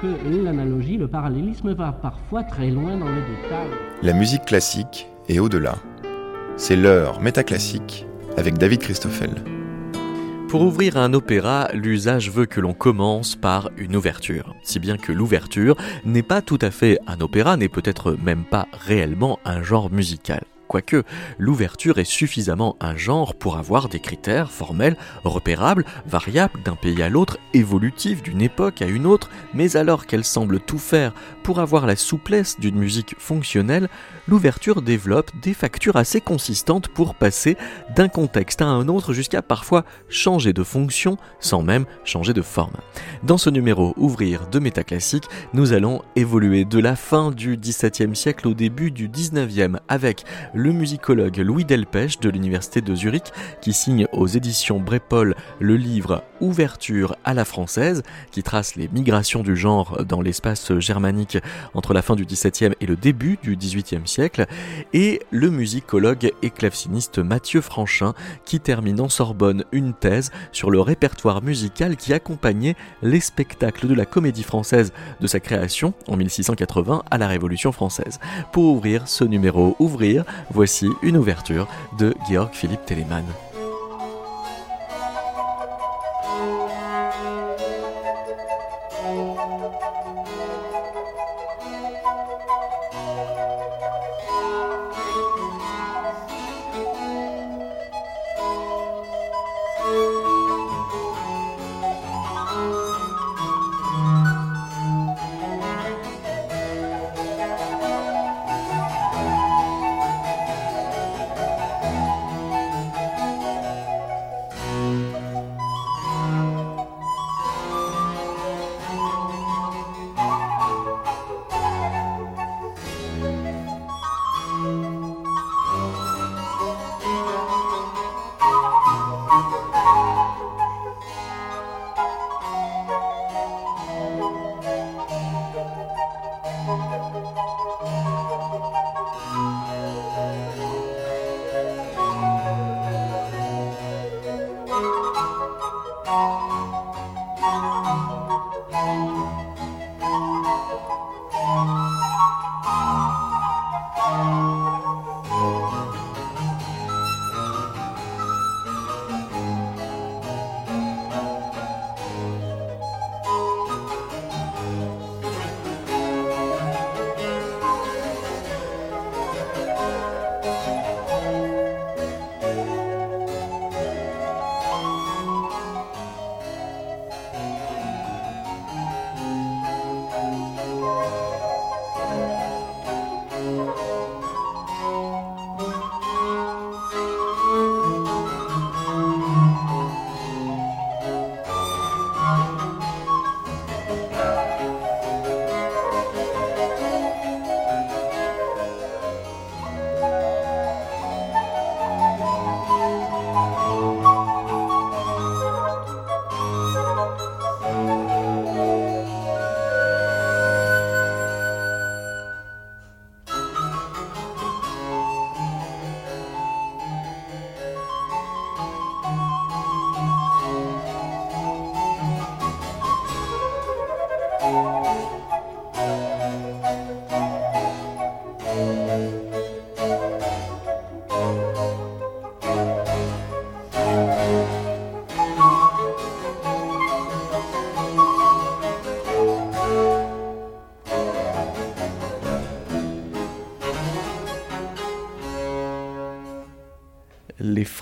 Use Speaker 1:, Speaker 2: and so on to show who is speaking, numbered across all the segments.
Speaker 1: que l'analogie, le parallélisme va parfois très loin dans le détail.
Speaker 2: La musique classique est au-delà. C'est l'heure métaclassique avec David Christoffel.
Speaker 3: Pour ouvrir un opéra, l'usage veut que l'on commence par une ouverture. Si bien que l'ouverture n'est pas tout à fait un opéra, n'est peut-être même pas réellement un genre musical. Quoique, l'ouverture est suffisamment un genre pour avoir des critères formels, repérables, variables d'un pays à l'autre, évolutifs d'une époque à une autre, mais alors qu'elle semble tout faire pour avoir la souplesse d'une musique fonctionnelle, l'ouverture développe des factures assez consistantes pour passer d'un contexte à un autre jusqu'à parfois changer de fonction sans même changer de forme. Dans ce numéro Ouvrir de Métaclassique, nous allons évoluer de la fin du XVIIe siècle au début du XIXe avec le musicologue Louis Delpech de l'Université de Zurich qui signe aux éditions Brépol le livre Ouverture à la française qui trace les migrations du genre dans l'espace germanique entre la fin du XVIIe et le début du XVIIIe siècle et le musicologue et claveciniste Mathieu Franchin qui termine en Sorbonne une thèse sur le répertoire musical qui accompagnait les spectacles de la comédie française de sa création en 1680 à la Révolution française. Pour ouvrir ce numéro Ouvrir, voici une ouverture de Georg Philippe Telemann.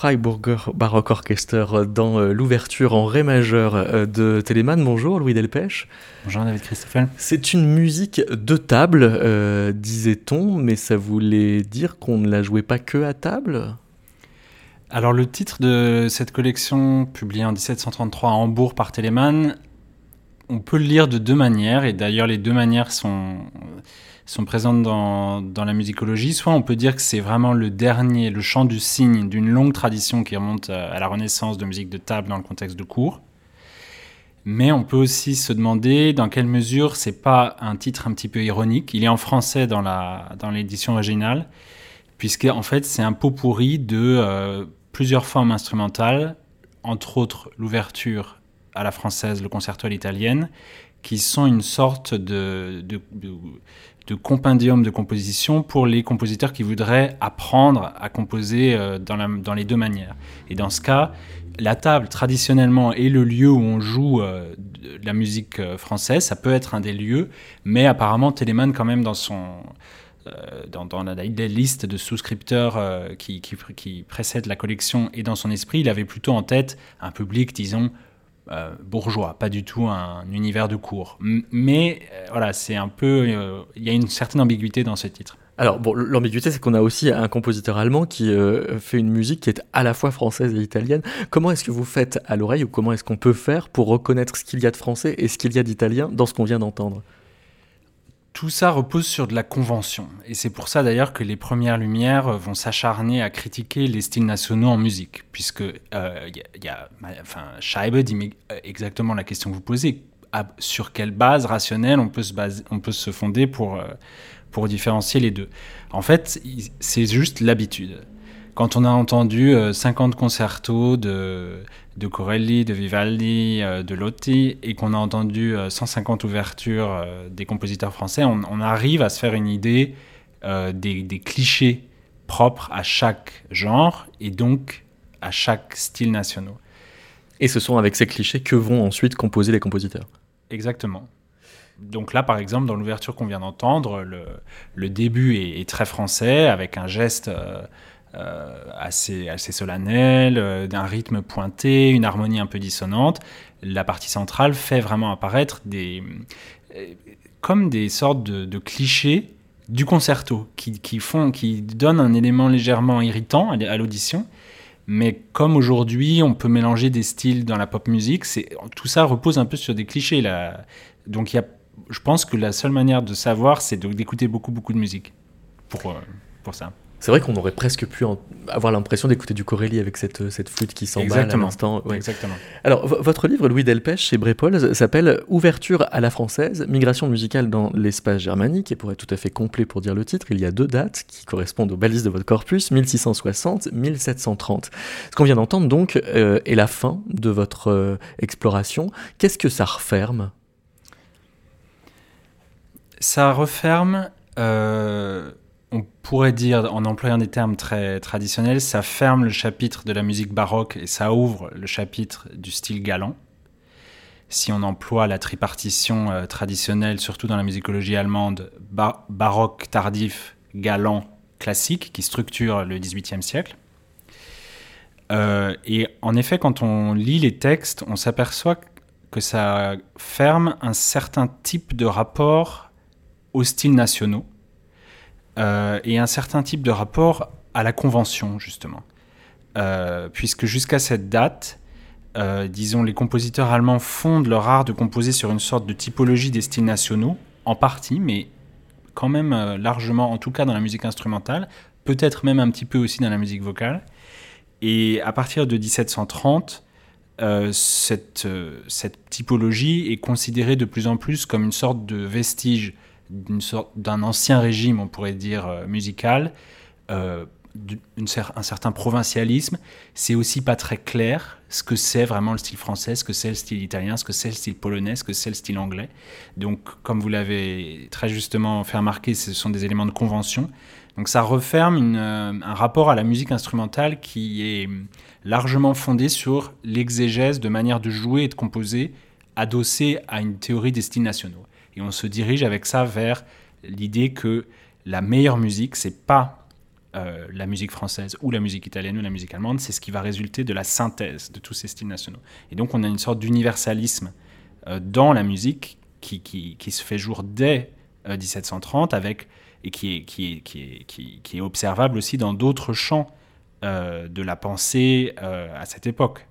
Speaker 3: Freiburger Baroque Orchester dans euh, l'ouverture en Ré majeur euh, de Telemann. Bonjour Louis Delpech.
Speaker 4: Bonjour David Christoffel.
Speaker 3: C'est une musique de table, euh, disait-on, mais ça voulait dire qu'on ne la jouait pas que à table?
Speaker 4: Alors le titre de cette collection, publiée en 1733 à Hambourg par Telemann, on peut le lire de deux manières, et d'ailleurs les deux manières sont sont présentes dans, dans, la musicologie. Soit on peut dire que c'est vraiment le dernier, le chant du cygne d'une longue tradition qui remonte à la Renaissance de musique de table dans le contexte de cours. Mais on peut aussi se demander dans quelle mesure c'est pas un titre un petit peu ironique. Il est en français dans la dans l'édition originale, puisque en fait c'est un pot pourri de euh, plusieurs formes instrumentales, entre autres l'ouverture à la française, le concerto à l'italienne, qui sont une sorte de, compendium de composition pour les compositeurs qui voudraient apprendre à composer euh, dans, dans, les deux manières. Et dans ce cas, la table, traditionnellement, est le lieu où on joue euh, la musique euh, française. Ça peut être un des lieux, mais apparemment, Telemann, quand même, dans son... Dans, la, liste de souscripteurs qui, qui, qui précède la collection et dans son esprit, il avait plutôt en tête un public, disons, euh, bourgeois, pas du tout un, univers de cours. mais euh, voilà, c'est un peu. Euh, il y a une certaine ambiguïté dans ce titre.
Speaker 3: Alors, bon, l'ambiguïté, c'est qu'on a aussi un compositeur allemand qui fait une musique qui est à la fois française et italienne. Comment est-ce que vous faites à l'oreille, ou comment est-ce qu'on peut faire pour reconnaître ce qu'il y a de français et ce qu'il y a d'italien dans ce qu'on vient d'entendre?
Speaker 4: Tout ça repose sur de la convention. Et c'est pour ça d'ailleurs que les Premières Lumières vont s'acharner à critiquer les styles nationaux en musique. Puisque, euh, y, a, enfin, Scheibe dit euh, exactement la question que vous posez. sur quelle base rationnelle on peut se, on peut se fonder pour, euh, pour différencier les deux? En fait, c'est juste l'habitude. Quand on a entendu 50 concertos de, de Corelli, de Vivaldi, euh, de Lotti, et qu'on a entendu 150 euh, ouvertures euh, des compositeurs français, on, arrive à se faire une idée des, clichés propres à chaque genre et donc à chaque style national.
Speaker 3: Et ce sont avec ces clichés que vont ensuite composer les compositeurs.
Speaker 4: Exactement. Donc là, par exemple, dans l'ouverture qu'on vient d'entendre, le, début est, très français, avec un geste assez, assez solennel, euh, d'un rythme pointé, une harmonie un peu dissonante. La partie centrale fait vraiment apparaître des, euh, comme des sortes de, clichés du concerto qui, font, qui donnent un élément légèrement irritant à l'audition. Mais comme aujourd'hui, on peut mélanger des styles dans la pop musique, tout ça repose un peu sur des clichés. Là. Donc y a, je pense que la seule manière de savoir, c'est d'écouter beaucoup, beaucoup de musique pour, pour ça.
Speaker 3: C'est vrai qu'on aurait presque pu avoir l'impression d'écouter du Corelli avec cette, cette flûte qui s'emballe à l'instant.
Speaker 4: Exactement.
Speaker 3: Alors, votre livre, Louis Delpech, chez Brépol, s'appelle Ouverture à la française, migration musicale dans l'espace germanique. Et pour être tout à fait complet pour dire le titre, il y a deux dates qui correspondent aux balises de votre corpus, 1660-1730. Ce qu'on vient d'entendre, donc, euh, est la fin de votre euh, exploration. Qu'est-ce que ça referme?
Speaker 4: Ça referme... Euh on pourrait dire, en employant des termes très traditionnels, ça ferme le chapitre de la musique baroque et ça ouvre le chapitre du style galant. Si on emploie la tripartition euh, traditionnelle, surtout dans la musicologie allemande, baroque, tardif, galant, classique, qui structure le XVIIIe siècle. Euh, et en effet, quand on lit les textes, on s'aperçoit que ça ferme un certain type de rapport aux styles nationaux euh, et un certain type de rapport à la convention, justement. Euh, puisque jusqu'à cette date, euh, disons, les compositeurs allemands fondent leur art de composer sur une sorte de typologie des styles nationaux, en partie, mais quand même largement, en tout cas dans la musique instrumentale, peut-être même un petit peu aussi dans la musique vocale. Et à partir de 1730, cette, cette, typologie est considérée de plus en plus comme une sorte de vestige d'un ancien régime, on pourrait dire, euh, musical, euh, un certain provincialisme. C'est aussi pas très clair ce que c'est vraiment le style français, ce que c'est le style italien, ce que c'est le style polonais, ce que c'est le style anglais. Donc, comme vous l'avez très justement fait remarquer, ce sont des éléments de convention. Donc, ça referme euh, un rapport à la musique instrumentale qui est largement fondé sur l'exégèse de manière de jouer et de composer adossée à une théorie des styles nationaux. Et on se dirige avec ça vers l'idée que la meilleure musique, c'est pas euh, la musique française ou la musique italienne ou la musique allemande, c'est ce qui va résulter de la synthèse de tous ces styles nationaux. Et donc on a une sorte d'universalisme euh, dans la musique qui, se fait jour dès 1730 euh, avec, et qui, est, qui, est observable aussi dans d'autres champs de la pensée à cette époque.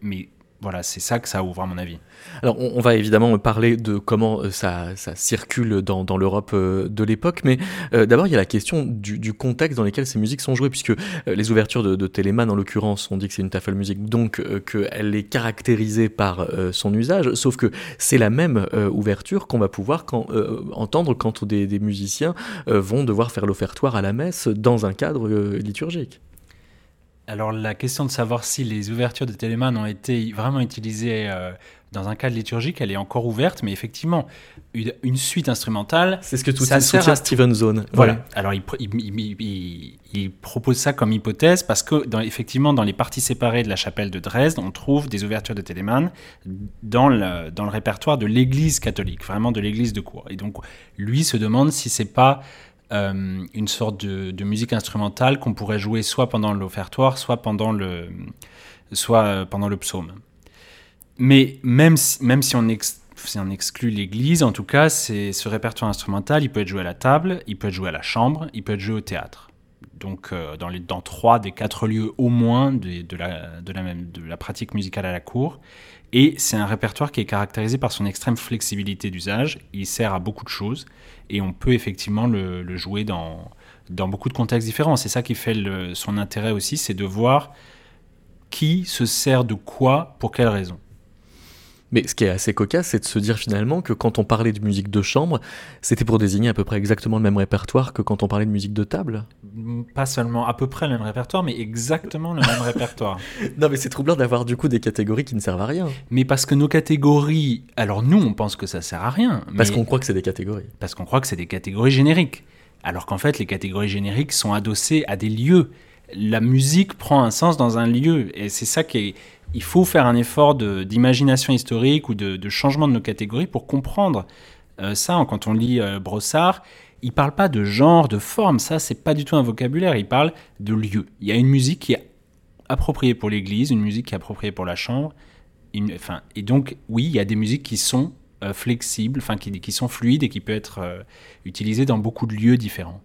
Speaker 4: mais voilà, c'est ça que ça ouvre à mon avis.
Speaker 3: Alors on, va évidemment parler de comment euh, ça, circule dans, l'Europe euh, de l'époque, mais euh, d'abord il y a la question du, contexte dans lequel ces musiques sont jouées, puisque les ouvertures de, de Telemann en l'occurrence, on dit que c'est une tafel musique, donc qu'elle est caractérisée par son usage, sauf que c'est la même ouverture qu'on va pouvoir entendre quand des, des musiciens vont devoir faire l'offertoire à la messe dans un cadre liturgique.
Speaker 4: Alors la question de savoir si les ouvertures de Telemann ont été vraiment utilisées euh, dans un cadre liturgique, elle est encore ouverte, mais effectivement, une, une suite instrumentale.
Speaker 3: C'est ce que tout
Speaker 4: Ça
Speaker 3: soutient
Speaker 4: sert à-
Speaker 3: Steven Zone.
Speaker 4: Voilà. Alors il, pr- il- il- il- il propose ça comme hypothèse parce que dans, effectivement dans les parties séparées de la chapelle de Dresde, on trouve des ouvertures de dans le, dans le répertoire de l'Église catholique, vraiment de l'Église de cour. Et donc lui se demande si c'est pas euh, une sorte de, musique instrumentale qu'on pourrait jouer soit pendant l'offertoire, soit pendant le, soit euh, pendant le psaume. Mais même si, même si on, exclut l'église, en tout cas, ce répertoire instrumental, il peut être joué à la table, il peut être joué à la chambre, il peut être joué au théâtre. Donc, euh, dans, les, dans trois des quatre lieux au moins de la, de, la même, de la pratique musicale à la cour. Et c'est un répertoire qui est caractérisé par son extrême flexibilité d'usage. Il sert à beaucoup de choses et on peut effectivement le, jouer dans, beaucoup de contextes différents. C'est ça qui fait son intérêt aussi, c'est de voir qui se sert de quoi, pour quelle raison.
Speaker 3: Mais ce qui est assez cocasse, c'est de se dire finalement que quand on parlait de musique de chambre, c'était pour désigner à peu près exactement le même répertoire que quand on parlait de musique de table.
Speaker 4: Pas seulement à peu près le même répertoire, mais exactement le même répertoire.
Speaker 3: Non, mais c'est troublant d'avoir du coup des catégories qui ne servent à rien.
Speaker 4: Mais parce que nos catégories, alors nous on pense que ça sert à rien,
Speaker 3: Parce qu'on croit que c'est des catégories.
Speaker 4: parce qu'on croit que c'est des catégories génériques. Alors qu'en fait, les catégories génériques sont adossées à des lieux. La musique prend un sens dans un lieu. Et c'est ça qui est. Il faut faire un effort d'imagination historique ou de, changement de nos catégories pour comprendre euh, ça. Quand on lit euh, Brossard, il parle pas de genre, de forme. Ça, c'est pas du tout un vocabulaire. Il parle de lieu. Il y a une musique qui est appropriée pour l'église, une musique qui est appropriée pour la chambre. Et donc, oui, il y a des musiques qui sont euh, flexibles, qui, qui sont fluides et qui peuvent être utilisées dans beaucoup de lieux différents.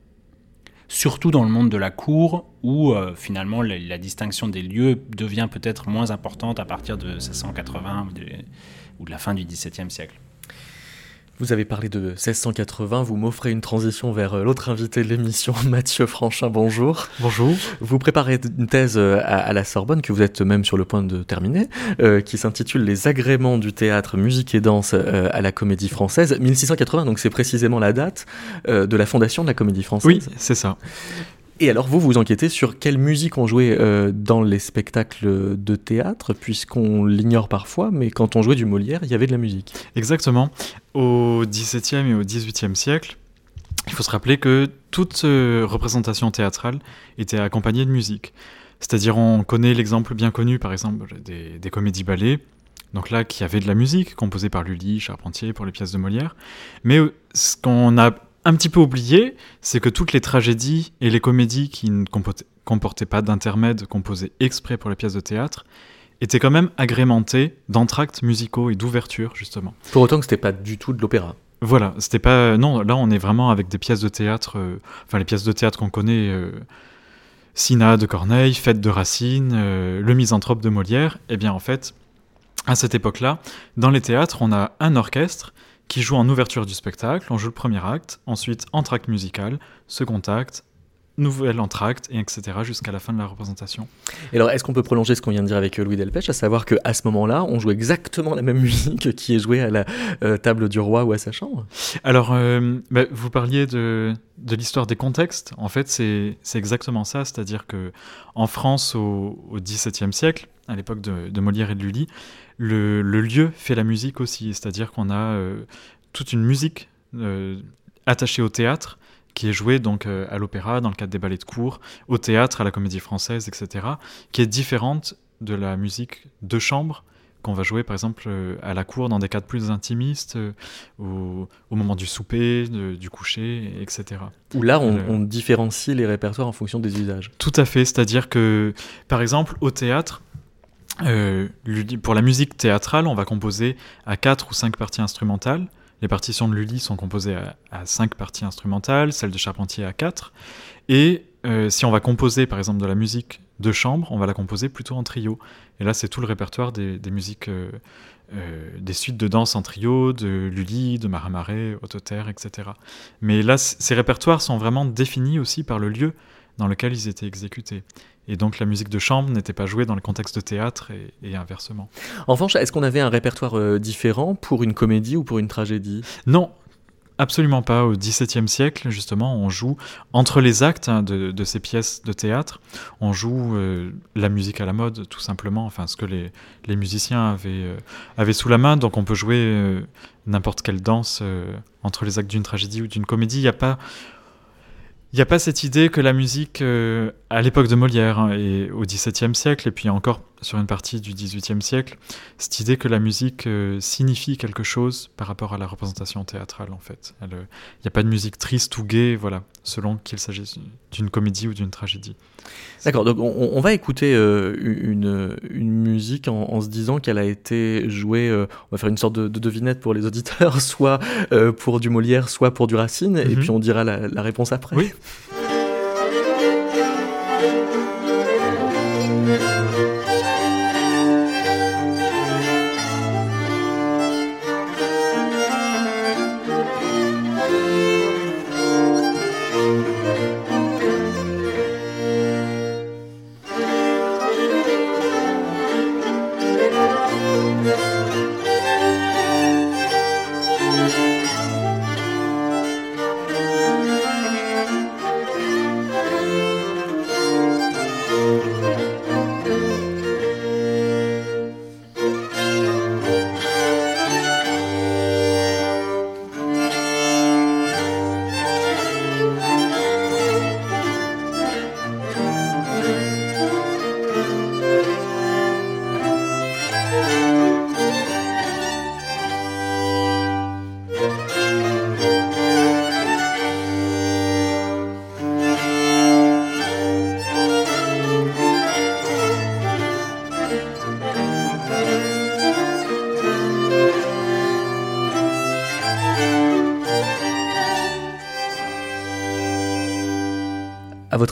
Speaker 4: Surtout dans le monde de la cour, où euh, finalement la, distinction des lieux devient peut-être moins importante à partir de 1680 ou de, ou de la fin du XVIIe siècle.
Speaker 3: Vous avez parlé de 1680, vous m'offrez une transition vers euh, l'autre invité de l'émission, Mathieu Franchin, bonjour.
Speaker 5: Bonjour.
Speaker 3: Vous préparez une thèse euh, à, à la Sorbonne, que vous êtes même sur le point de terminer, euh, qui s'intitule Les agréments du théâtre, musique et danse euh, à la Comédie Française, 1680, donc c'est précisément la date euh, de la fondation de la Comédie Française.
Speaker 5: Oui, c'est ça.
Speaker 3: Et alors vous, vous enquêtez sur quelle musique on jouait euh, dans les spectacles de théâtre, puisqu'on l'ignore parfois, mais quand on jouait du Molière, il y avait de la musique.
Speaker 5: Exactement. Au XVIIe et au XVIIIe siècle, il faut se rappeler que toute euh, représentation théâtrale était accompagnée de musique. C'est-à-dire, on connaît l'exemple bien connu, par exemple, des, comédies-ballets, donc là, qui avaient de la musique, composée par Lully, Charpentier, pour les pièces de Molière. Mais euh, ce qu'on a un petit peu oublié, c'est que toutes les tragédies et les comédies qui ne comportaient, comportaient pas d'intermède composés exprès pour les pièces de théâtre étaient quand même agrémentées d'entractes musicaux et d'ouvertures, justement.
Speaker 3: Pour autant que c'était pas du tout de l'opéra.
Speaker 5: Voilà, c'était pas. Non, là, on est vraiment avec des pièces de théâtre. euh, Enfin, les pièces de théâtre qu'on connaît. euh, Sina de Corneille, Fête de Racine, euh, Le Misanthrope de Molière. Eh bien, en fait, à cette époque-là, dans les théâtres, on a un orchestre qui joue en ouverture du spectacle. On joue le premier acte, ensuite entracte musical, second acte, nouvel entracte, et etc. jusqu'à la fin de la représentation.
Speaker 3: Et alors, est-ce qu'on peut prolonger ce qu'on vient de dire avec euh, Louis Delpech, à savoir qu'à ce moment-là, on joue exactement la même musique qui est jouée à la euh, table du roi ou à sa chambre?
Speaker 5: Alors, euh, bah, vous parliez de, de l'histoire des contextes. En fait, c'est exactement ça. C'est-à-dire que en France, au, au XVIIe siècle, à l'époque de, de Molière et de Lully, le, le lieu fait la musique aussi. C'est-à-dire qu'on a euh, toute une musique attachée au théâtre qui est jouée donc euh, à l'opéra, dans le cadre des ballets de cour, au théâtre, à la comédie française, etc., qui est différente de la musique de chambre qu'on va jouer par exemple euh, à la cour dans des cadres plus intimistes, euh, au, au moment du souper, de- du coucher, etc.
Speaker 3: Où là, on,
Speaker 5: Euh.
Speaker 3: on différencie les répertoires en fonction des usages.
Speaker 5: Tout à fait, c'est-à-dire que, par exemple, au théâtre, euh, pour la musique théâtrale, on va composer à quatre ou cinq parties instrumentales. Les partitions de Lully sont composées à, cinq parties instrumentales, celles de Charpentier à quatre. Et euh, si on va composer, par exemple, de la musique de chambre, on va la composer plutôt en trio. Et là, c'est tout le répertoire des, musiques, euh, euh, des suites de danse en trio, de Lully, de Maramaré, Autoter, etc. Mais là, ces répertoires sont vraiment définis aussi par le lieu dans lequel ils étaient exécutés. Et donc la musique de chambre n'était pas jouée dans le contexte de théâtre et, et inversement.
Speaker 3: En revanche, est-ce qu'on avait un répertoire euh, différent pour une comédie ou pour une tragédie?
Speaker 5: Non, absolument pas. Au XVIIe siècle, justement, on joue entre les actes hein, de, ces pièces de théâtre, on joue euh, la musique à la mode, tout simplement, enfin ce que les, les musiciens avaient, euh, avaient, sous la main. Donc on peut jouer n'importe quelle danse entre les actes d'une tragédie ou d'une comédie. Il n'y a pas il n'y a pas cette idée que la musique, euh, à l'époque de Molière hein, et au XVIIe siècle, et puis encore sur une partie du XVIIIe siècle, cette idée que la musique euh, signifie quelque chose par rapport à la représentation théâtrale, en fait. Euh, il n'y a pas de musique triste ou gaie, voilà, selon qu'il s'agisse d'une comédie ou d'une tragédie.
Speaker 3: D'accord, donc on, va écouter une, une, musique en, se disant qu'elle a été jouée, on va faire une sorte de, devinette pour les auditeurs, soit pour du Molière, soit pour du Racine, et mhm. puis on dira la, la réponse après.
Speaker 5: Oui.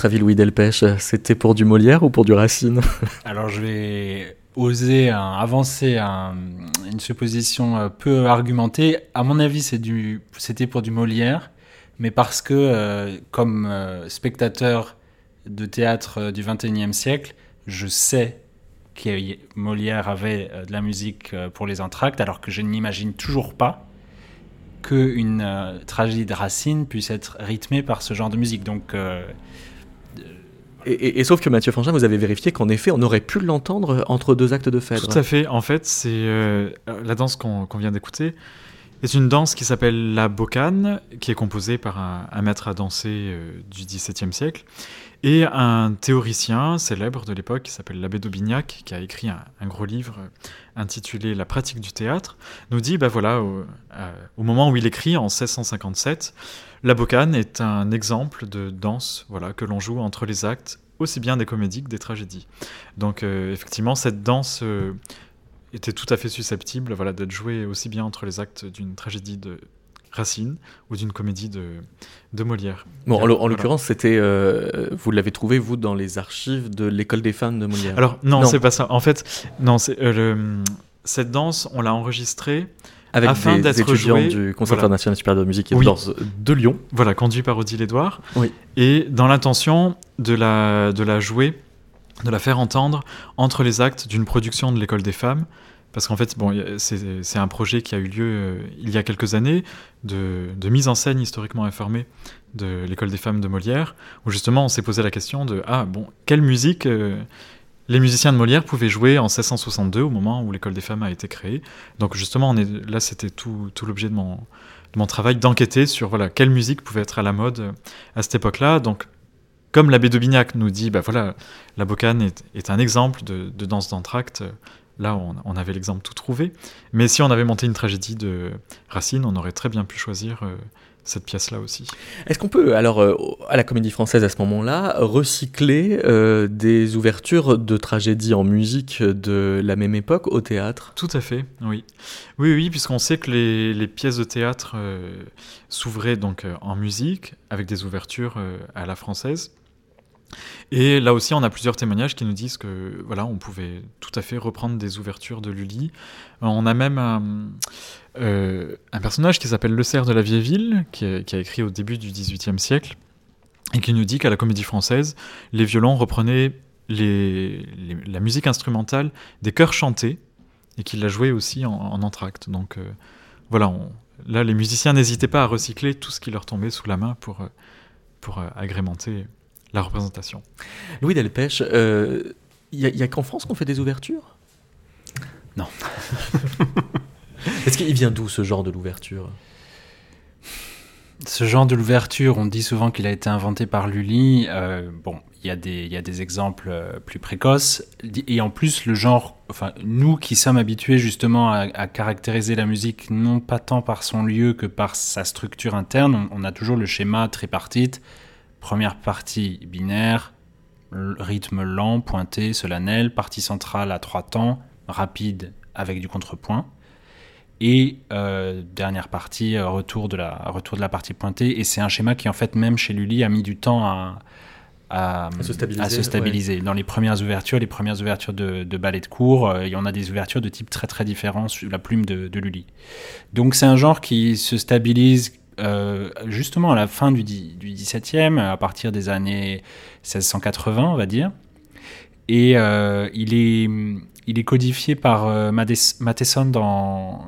Speaker 3: Votre avis, Louis Delpech, c'était pour du Molière ou pour du Racine?
Speaker 4: Alors, je vais oser avancer une supposition euh, peu argumentée. À mon avis, c'était pour du Molière, mais parce que, euh, comme euh, spectateur de théâtre du XXIe siècle, je sais que Molière avait de la musique pour les entractes, alors que je n'imagine toujours pas qu'une tragédie de Racine puisse être rythmée par ce genre de musique. Donc,
Speaker 3: et, sauf que Mathieu Frangin, vous avez vérifié qu'en effet, on aurait pu l'entendre entre deux actes de Phèdre.
Speaker 5: Tout à fait. En fait, c'est euh, la danse qu'on vient d'écouter. C'est une danse qui s'appelle la bocane, qui est composée par un, maître à danser euh, du XVIIe siècle et un théoricien célèbre de l'époque qui s'appelle l'abbé d'Aubignac, qui a écrit un, gros livre intitulé La pratique du théâtre, nous dit, bah voilà, au, euh, moment où il écrit, en 1657, la bocane est un exemple de danse voilà, que l'on joue entre les actes, aussi bien des comédies que des tragédies. Donc euh, effectivement, cette danse euh, était tout à fait susceptible voilà, d'être jouée aussi bien entre les actes d'une tragédie de Racine ou d'une comédie de, de Molière.
Speaker 3: Bon, en, l'occurrence, c'était, euh, vous l'avez trouvé vous dans les archives de l'école des femmes de Molière.
Speaker 5: Alors non, c'est pas ça. En fait, non, c'est cette danse, on l'a enregistrée
Speaker 3: avec afin des étudiants du Conservatoire national supérieur de musique et de danse de Lyon.
Speaker 5: Voilà, conduit par Odile Edouard. Oui. Et dans l'intention de la, de la jouer, de la faire entendre entre les actes d'une production de l'école des femmes. Parce qu'en fait, bon, c'est un projet qui a eu lieu euh, il y a quelques années de, mise en scène historiquement informée de l'école des femmes de Molière, où justement on s'est posé la question de ah bon, quelle musique euh, les musiciens de Molière pouvaient jouer en 1662 au moment où l'école des femmes a été créée. Donc justement, on est, là c'était tout, l'objet de mon, travail d'enquêter sur voilà quelle musique pouvait être à la mode euh, à cette époque-là. Donc comme l'abbé d'Aubignac nous dit, bah voilà, la bocane est, est un exemple de, de danse d'entracte. Là, on, on avait l'exemple tout trouvé. Mais si on avait monté une tragédie de Racine, on aurait très bien pu choisir euh, cette pièce-là aussi.
Speaker 3: Est-ce qu'on peut, alors, euh, à la Comédie Française à ce moment-là, recycler euh, des ouvertures de tragédies en musique de la même époque au théâtre?
Speaker 5: Tout à fait, oui. Oui, oui, puisqu'on sait que les, pièces de théâtre s'ouvraient donc en musique, avec des ouvertures à la française. Et là aussi, on a plusieurs témoignages qui nous disent que voilà, on pouvait tout à fait reprendre des ouvertures de Lully. On a même un, euh, personnage qui s'appelle Le Cerf de la Vieille Ville, qui a, écrit au début du XVIIIe siècle, et qui nous dit qu'à la Comédie Française, les violons reprenaient la musique instrumentale des chœurs chantés, et qu'il l'a joué aussi en, entracte. Donc euh, voilà, là, les musiciens n'hésitaient pas à recycler tout ce qui leur tombait sous la main pour, euh, pour agrémenter la représentation.
Speaker 3: Louis Delpech, il n'y a, y a qu'en France qu'on fait des ouvertures?
Speaker 4: Non.
Speaker 3: Est-ce qu'il vient d'où ce genre de l'ouverture?
Speaker 4: Ce genre de l'ouverture, on dit souvent qu'il a été inventé par Lully. Euh, bon, il y, a des- il y a des exemples euh, plus précoces. Et en plus, le genre, enfin, nous qui sommes habitués justement à, à caractériser la musique non pas tant par son lieu que par sa structure interne, on, on a toujours le schéma tripartite. Première partie binaire, rythme lent, pointé, solennel, partie centrale à trois temps, rapide avec du contrepoint. Et euh, dernière partie, euh, retour, de la, retour de la partie pointée. Et c'est un schéma qui, en fait, même chez Lully, a mis du temps à, à,
Speaker 3: À se stabiliser,
Speaker 4: à se stabiliser. Dans les premières ouvertures, les premières ouvertures de, de ballet de cours, euh, il y en a des ouvertures de type très très différent sur la plume de, de Lully. Donc c'est un genre qui se stabilise euh, justement à la fin du, 17e, à partir des années 1680, on va dire. Et euh, il, est, codifié par euh, Matheson dans,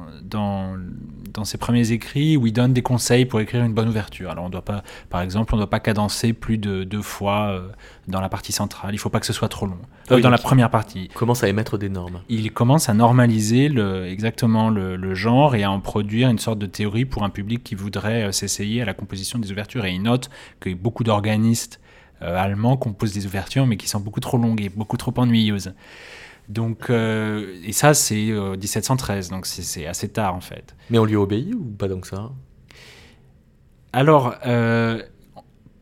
Speaker 4: dans ses premiers écrits où il donne des conseils pour écrire une bonne ouverture. Alors, on doit pas, par exemple, on ne doit pas cadencer plus de deux fois euh, dans la partie centrale. Il ne faut pas que ce soit trop long.
Speaker 3: Ah oui,
Speaker 4: dans la
Speaker 3: il-
Speaker 4: première partie.
Speaker 3: Commence à émettre des normes.
Speaker 4: Il commence à normaliser le, exactement le, le genre et à en produire une sorte de théorie pour un public qui voudrait euh, s'essayer à la composition des ouvertures. Et il note que beaucoup d'organistes euh, allemands composent des ouvertures, mais qui sont beaucoup trop longues et beaucoup trop ennuyeuses. Donc, euh, et ça, c'est euh, 1713, donc c'est- assez tard en fait.
Speaker 3: Mais on lui obéit ou pas donc ça?
Speaker 4: Alors, euh,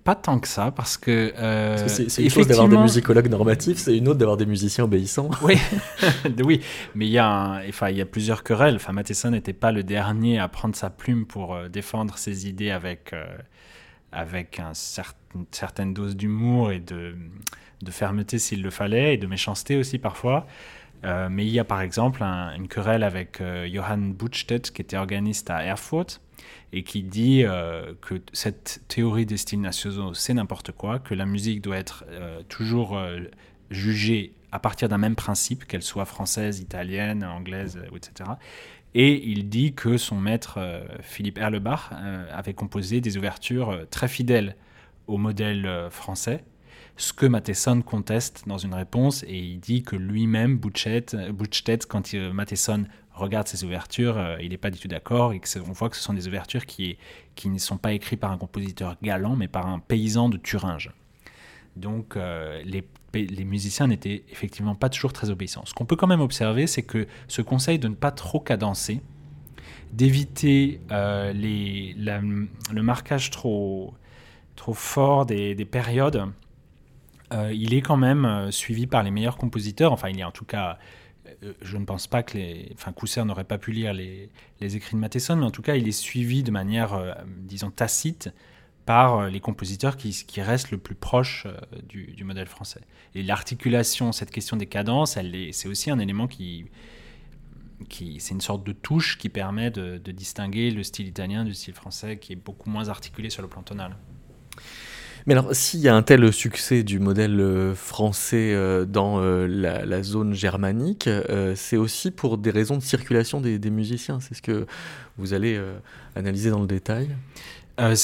Speaker 4: pas tant que ça, parce que. euh,
Speaker 3: c'est une chose d'avoir des musicologues normatifs, c'est une autre d'avoir des musiciens obéissants.
Speaker 4: Oui, oui, mais il y, a un- enfin, il y a plusieurs querelles. Enfin, Matheson n'était pas le dernier à prendre sa plume pour euh, défendre ses idées avec, euh, avec un cer- une certaine dose d'humour et de, de fermeté s'il le fallait, et de méchanceté aussi parfois. Euh, mais il y a par exemple un- une querelle avec euh, Johann Buchstedt, qui était organiste à Erfurt, et qui dit euh, que cette théorie des styles nationaux, c'est n'importe quoi, que la musique doit être toujours jugée à partir d'un même principe, qu'elle soit française, italienne, anglaise, etc. Et il dit que son maître, Philippe Erlebach, avait composé des ouvertures très fidèles au modèle français, ce que Matheson conteste dans une réponse, et il dit que lui-même, Buchstedt, quand il- Matheson regarde ses ouvertures, euh, il n'est pas du tout d'accord, et que on voit que ce sont des ouvertures qui, qui ne sont pas écrites par un compositeur galant, mais par un paysan de Thuringe. Donc euh, les, les musiciens n'étaient effectivement pas toujours très obéissants. Ce qu'on peut quand même observer, c'est que ce conseil de ne pas trop cadencer, d'éviter euh, le marquage trop, trop fort des, des périodes, il est quand même euh, suivi par les meilleurs compositeurs. Enfin, il est en tout cas, euh, je ne pense pas que les, enfin, Cousser n'aurait pas pu lire les, écrits de Matheson, mais en tout cas, il est suivi de manière, euh, disons, tacite par euh, les compositeurs qui, restent le plus proche euh, du, modèle français. Et l'articulation, cette question des cadences, c'est aussi un élément qui, c'est une sorte de touche qui permet de distinguer le style italien du style français, qui est beaucoup moins articulé sur le plan tonal.
Speaker 3: Mais alors, s'il y a un tel succès du modèle euh, français euh, dans euh, la, zone germanique, c'est aussi pour des raisons de circulation des, musiciens. C'est ce que vous allez analyser dans le détail.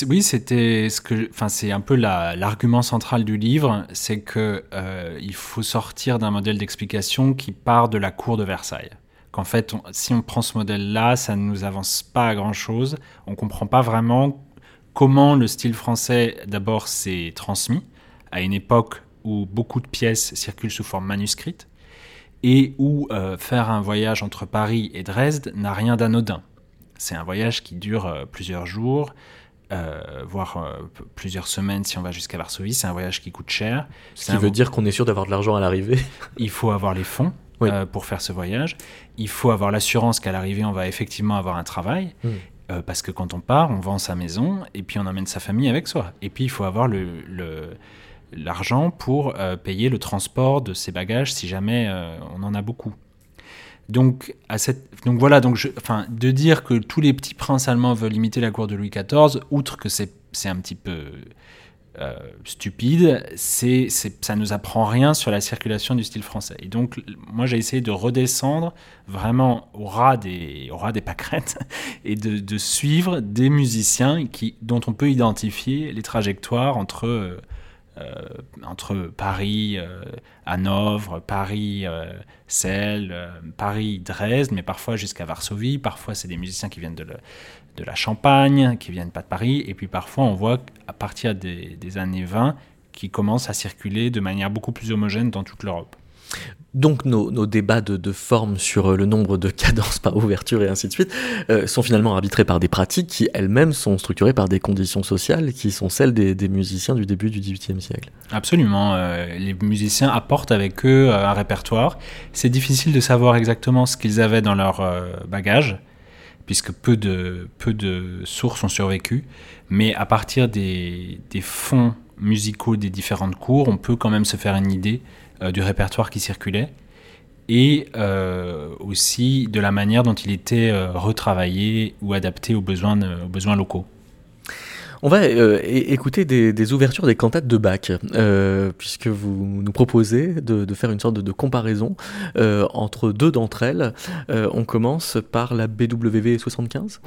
Speaker 4: Oui, c'était ce que, enfin, c'est un peu la- l'argument central du livre, c'est que euh, il faut sortir d'un modèle d'explication qui part de la cour de Versailles. Qu'en fait, si on prend ce modèle-là, ça ne nous avance pas à grand chose. On comprend pas vraiment comment le style français, d'abord, s'est transmis à une époque où beaucoup de pièces circulent sous forme manuscrite et où euh, faire un voyage entre Paris et Dresde n'a rien d'anodin. C'est un voyage qui dure euh, plusieurs jours, euh, voire plusieurs semaines si on va jusqu'à Varsovie. C'est un voyage qui coûte cher.
Speaker 3: Ce qui veut dire qu'on est sûr d'avoir de l'argent à l'arrivée.
Speaker 4: Il faut avoir les fonds
Speaker 3: Oui.
Speaker 4: pour faire ce voyage. Il faut avoir l'assurance qu'à l'arrivée, on va effectivement avoir un travail.
Speaker 3: Mm.
Speaker 4: Euh, parce que quand on part, on vend sa maison et puis on emmène sa famille avec soi. Et puis il faut avoir l'argent pour euh, payer le transport de ses bagages si jamais euh, on en a beaucoup. Donc, à cette, donc voilà, donc je, enfin, de dire que tous les petits princes allemands veulent imiter la cour de Louis XIV, outre que c'est un petit peu euh, stupide, c'est, ça nous apprend rien sur la circulation du style français. Et donc, moi, j'ai essayé de redescendre vraiment au ras des, au pâquerettes et de, suivre des musiciens qui, dont on peut identifier les trajectoires entre, euh, euh entre Paris, Hanovre, Paris, Celle, Paris, Dresde, mais parfois jusqu'à Varsovie. Parfois, c'est des musiciens qui viennent de, le, de la Champagne, qui viennent pas de Paris. Et puis parfois, on voit à partir des, des années 20 qui commencent à circuler de manière beaucoup plus homogène dans toute l'Europe.
Speaker 3: Donc nos, nos débats de, de, forme sur le nombre de cadences par ouverture et ainsi de suite euh, sont finalement arbitrés par des pratiques qui elles-mêmes sont structurées par des conditions sociales qui sont celles des, des musiciens du début du XVIIIe siècle.
Speaker 4: Absolument. Euh, les musiciens apportent avec eux euh, un répertoire. C'est difficile de savoir exactement ce qu'ils avaient dans leur euh, bagage puisque peu de, sources ont survécu. Mais à partir des, fonds musicaux des différentes cours, on peut quand même se faire une idée euh, du répertoire qui circulait et euh, aussi de la manière dont il était euh, retravaillé ou adapté aux besoins locaux.
Speaker 3: On va euh, écouter des, ouvertures des cantates de Bach, euh, puisque vous nous proposez de, faire une sorte de, de comparaison euh, entre deux d'entre elles. on commence par la BWV 75.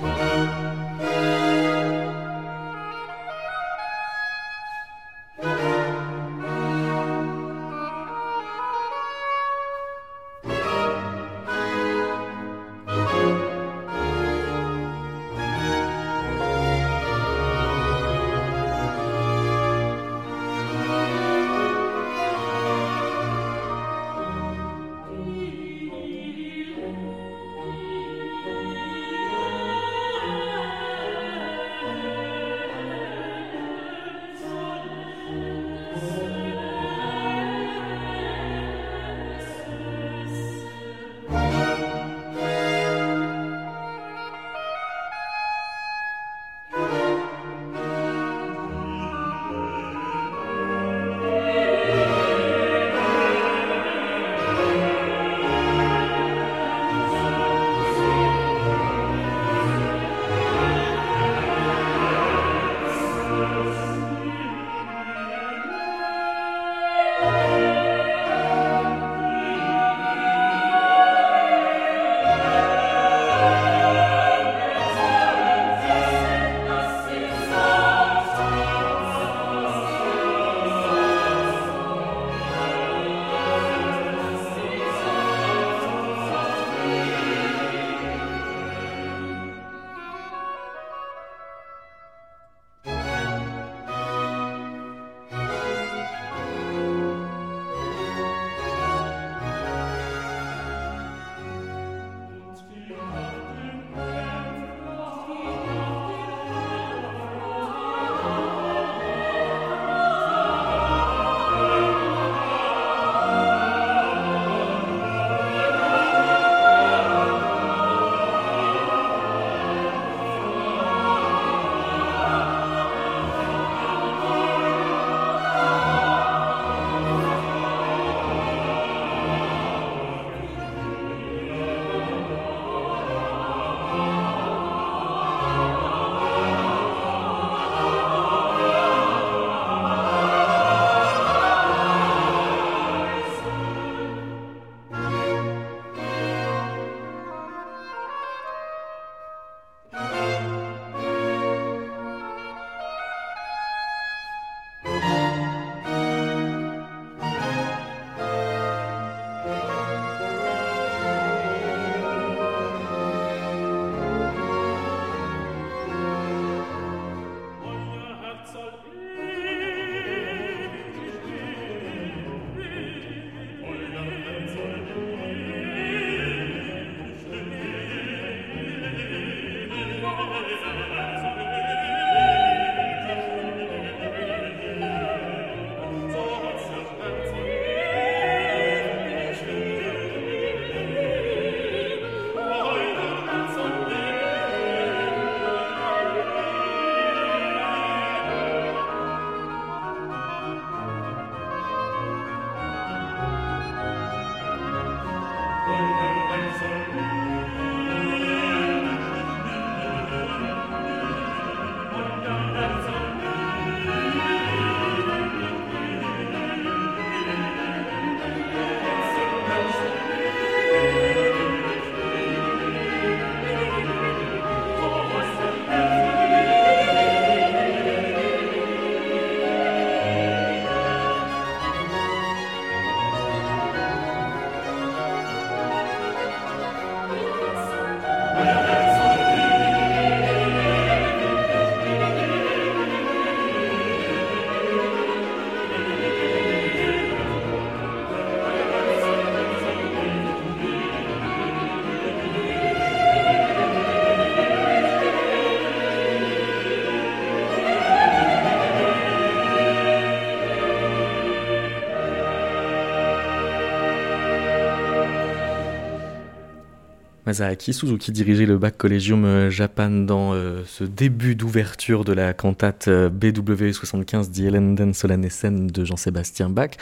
Speaker 3: Masaaki Suzuki dirigeait le Bach Collegium Japan dans ce début d'ouverture de la cantate BW 75 Die Elenden Solanessen de Jean-Sébastien Bach.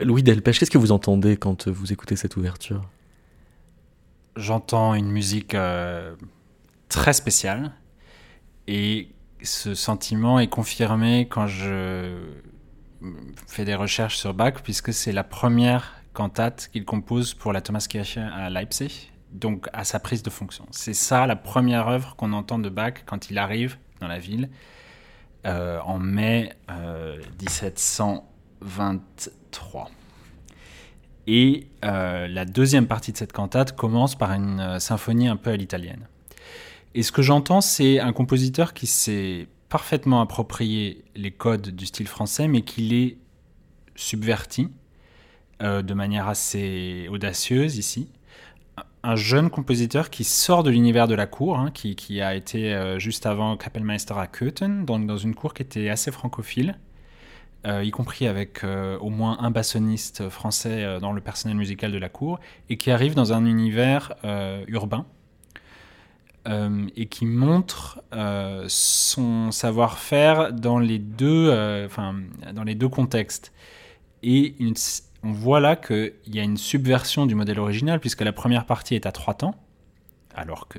Speaker 3: Louis Delpech, qu'est-ce que vous entendez quand vous écoutez cette ouverture?
Speaker 4: J'entends une musique très spéciale et ce sentiment est confirmé quand je fais des recherches sur Bach, puisque c'est la première cantate qu'il compose pour la Thomaskirche à Leipzig, donc à sa prise de fonction. C'est ça la première œuvre qu'on entend de Bach quand il arrive dans la ville euh, en mai 1723. Euh, Et euh, la deuxième partie de cette cantate commence par une symphonie un peu à l'italienne. Et ce que j'entends, c'est un compositeur qui s'est parfaitement approprié les codes du style français, mais qui les subvertit de manière assez audacieuse ici. Un jeune compositeur qui sort de l'univers de la cour, hein, qui, a été euh, juste avant Kapellmeister à Köthen, donc dans une cour qui était assez francophile, euh, y compris avec au moins un bassoniste français dans le personnel musical de la cour, et qui arrive dans un univers urbain euh, et qui montre euh, son savoir-faire dans les deux, euh, dans les deux contextes. Et on voit là qu'il y a une subversion du modèle original puisque la première partie est à trois temps, alors que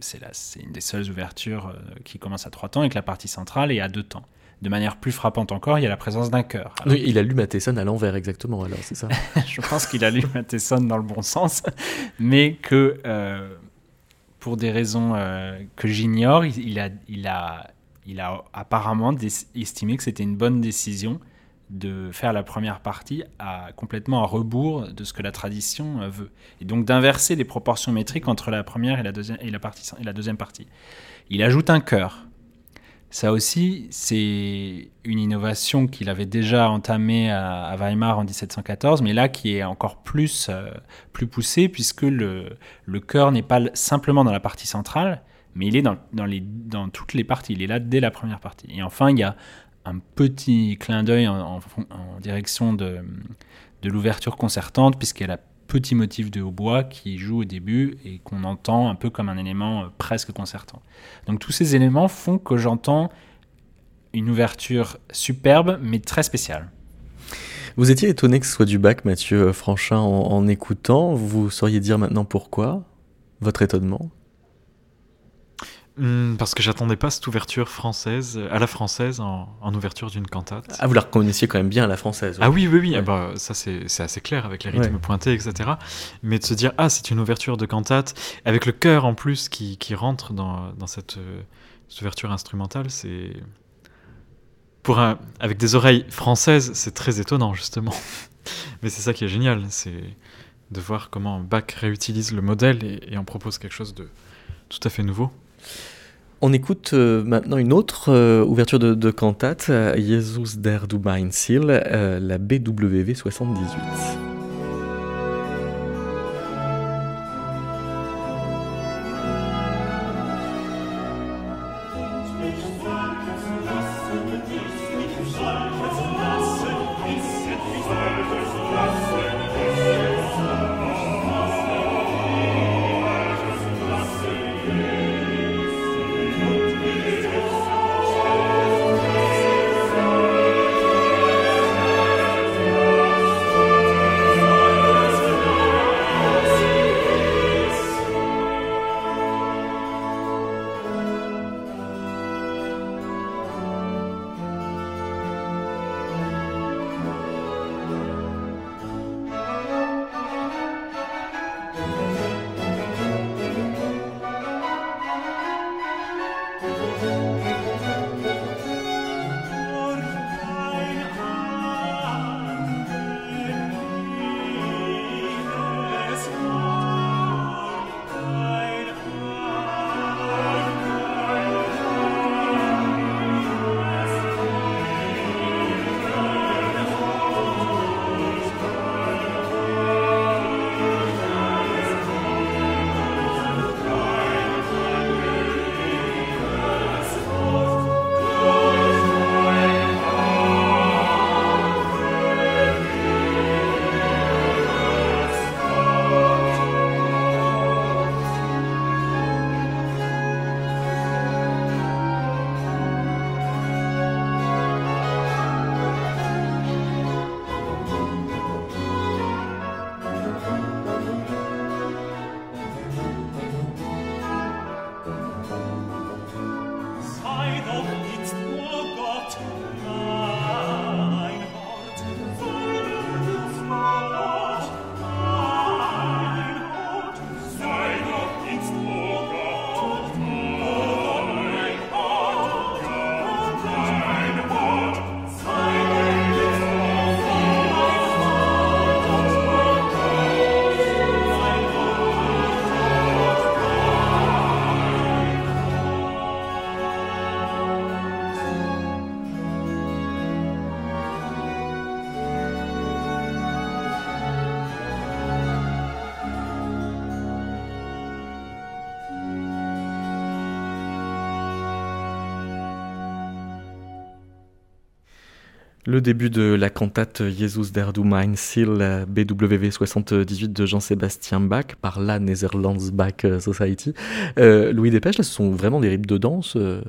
Speaker 4: c'est une des seules ouvertures qui commence à trois temps et que la partie centrale est à deux temps. De manière plus frappante encore, il y a la présence d'un chœur.
Speaker 3: oui, il a lu Matheson à l'envers exactement, alors c'est ça
Speaker 4: Je pense qu'il a lu Matheson dans le bon sens, mais que pour des raisons euh, que j'ignore, il, a, il, a, il a apparemment estimé que c'était une bonne décision de faire la première partie à, complètement à rebours de ce que la tradition euh, veut. Et donc d'inverser les proportions métriques entre la première et la deuxième, et la partie, deuxième partie. Il ajoute un chœur. Ça aussi, c'est une innovation qu'il avait déjà entamée à, Weimar en 1714, mais là qui est encore plus, euh, plus poussée, puisque le, le chœur n'est pas simplement dans la partie centrale, mais il est dans, dans, les, dans toutes les parties. Il est là dès la première partie. Et enfin, il y a un petit clin d'œil en, en, en, direction de, de l'ouverture concertante, puisqu'elle a petit motif de hautbois qui joue au début et qu'on entend un peu comme un élément euh, presque concertant. Donc tous ces éléments font que j'entends une ouverture superbe mais très spéciale.
Speaker 3: Vous étiez étonné que ce soit du bac, Mathieu Franchin, en écoutant. Vous sauriez dire maintenant pourquoi Votre étonnement?
Speaker 5: Hmm, parce que j'attendais pas cette ouverture française, à la française, en, ouverture d'une cantate.
Speaker 3: Ah, vous la reconnaissiez quand même bien à la française.
Speaker 5: Ah oui, oui, oui, ah bah, ça c'est assez clair avec les rythmes pointés, etc. Mais de se dire, ah, c'est une ouverture de cantate, avec le chœur en plus qui, qui rentre dans, dans cette, euh, cette, ouverture instrumentale, c'est. Pour un, avec des oreilles françaises, c'est très étonnant, justement. Mais c'est ça qui est génial, c'est de voir comment Bach réutilise le modèle et, et en propose quelque chose de tout à fait nouveau.
Speaker 3: On écoute euh, maintenant une autre euh, ouverture de, cantate, euh, Jesus der du la BWV 78. Le début de la cantate Jesus der du mein Ziel BWV 78 de Jean-Sébastien Bach par la Netherlands Bach Society. Euh, Louis Dépêche, là, ce sont vraiment des rythmes de danse euh,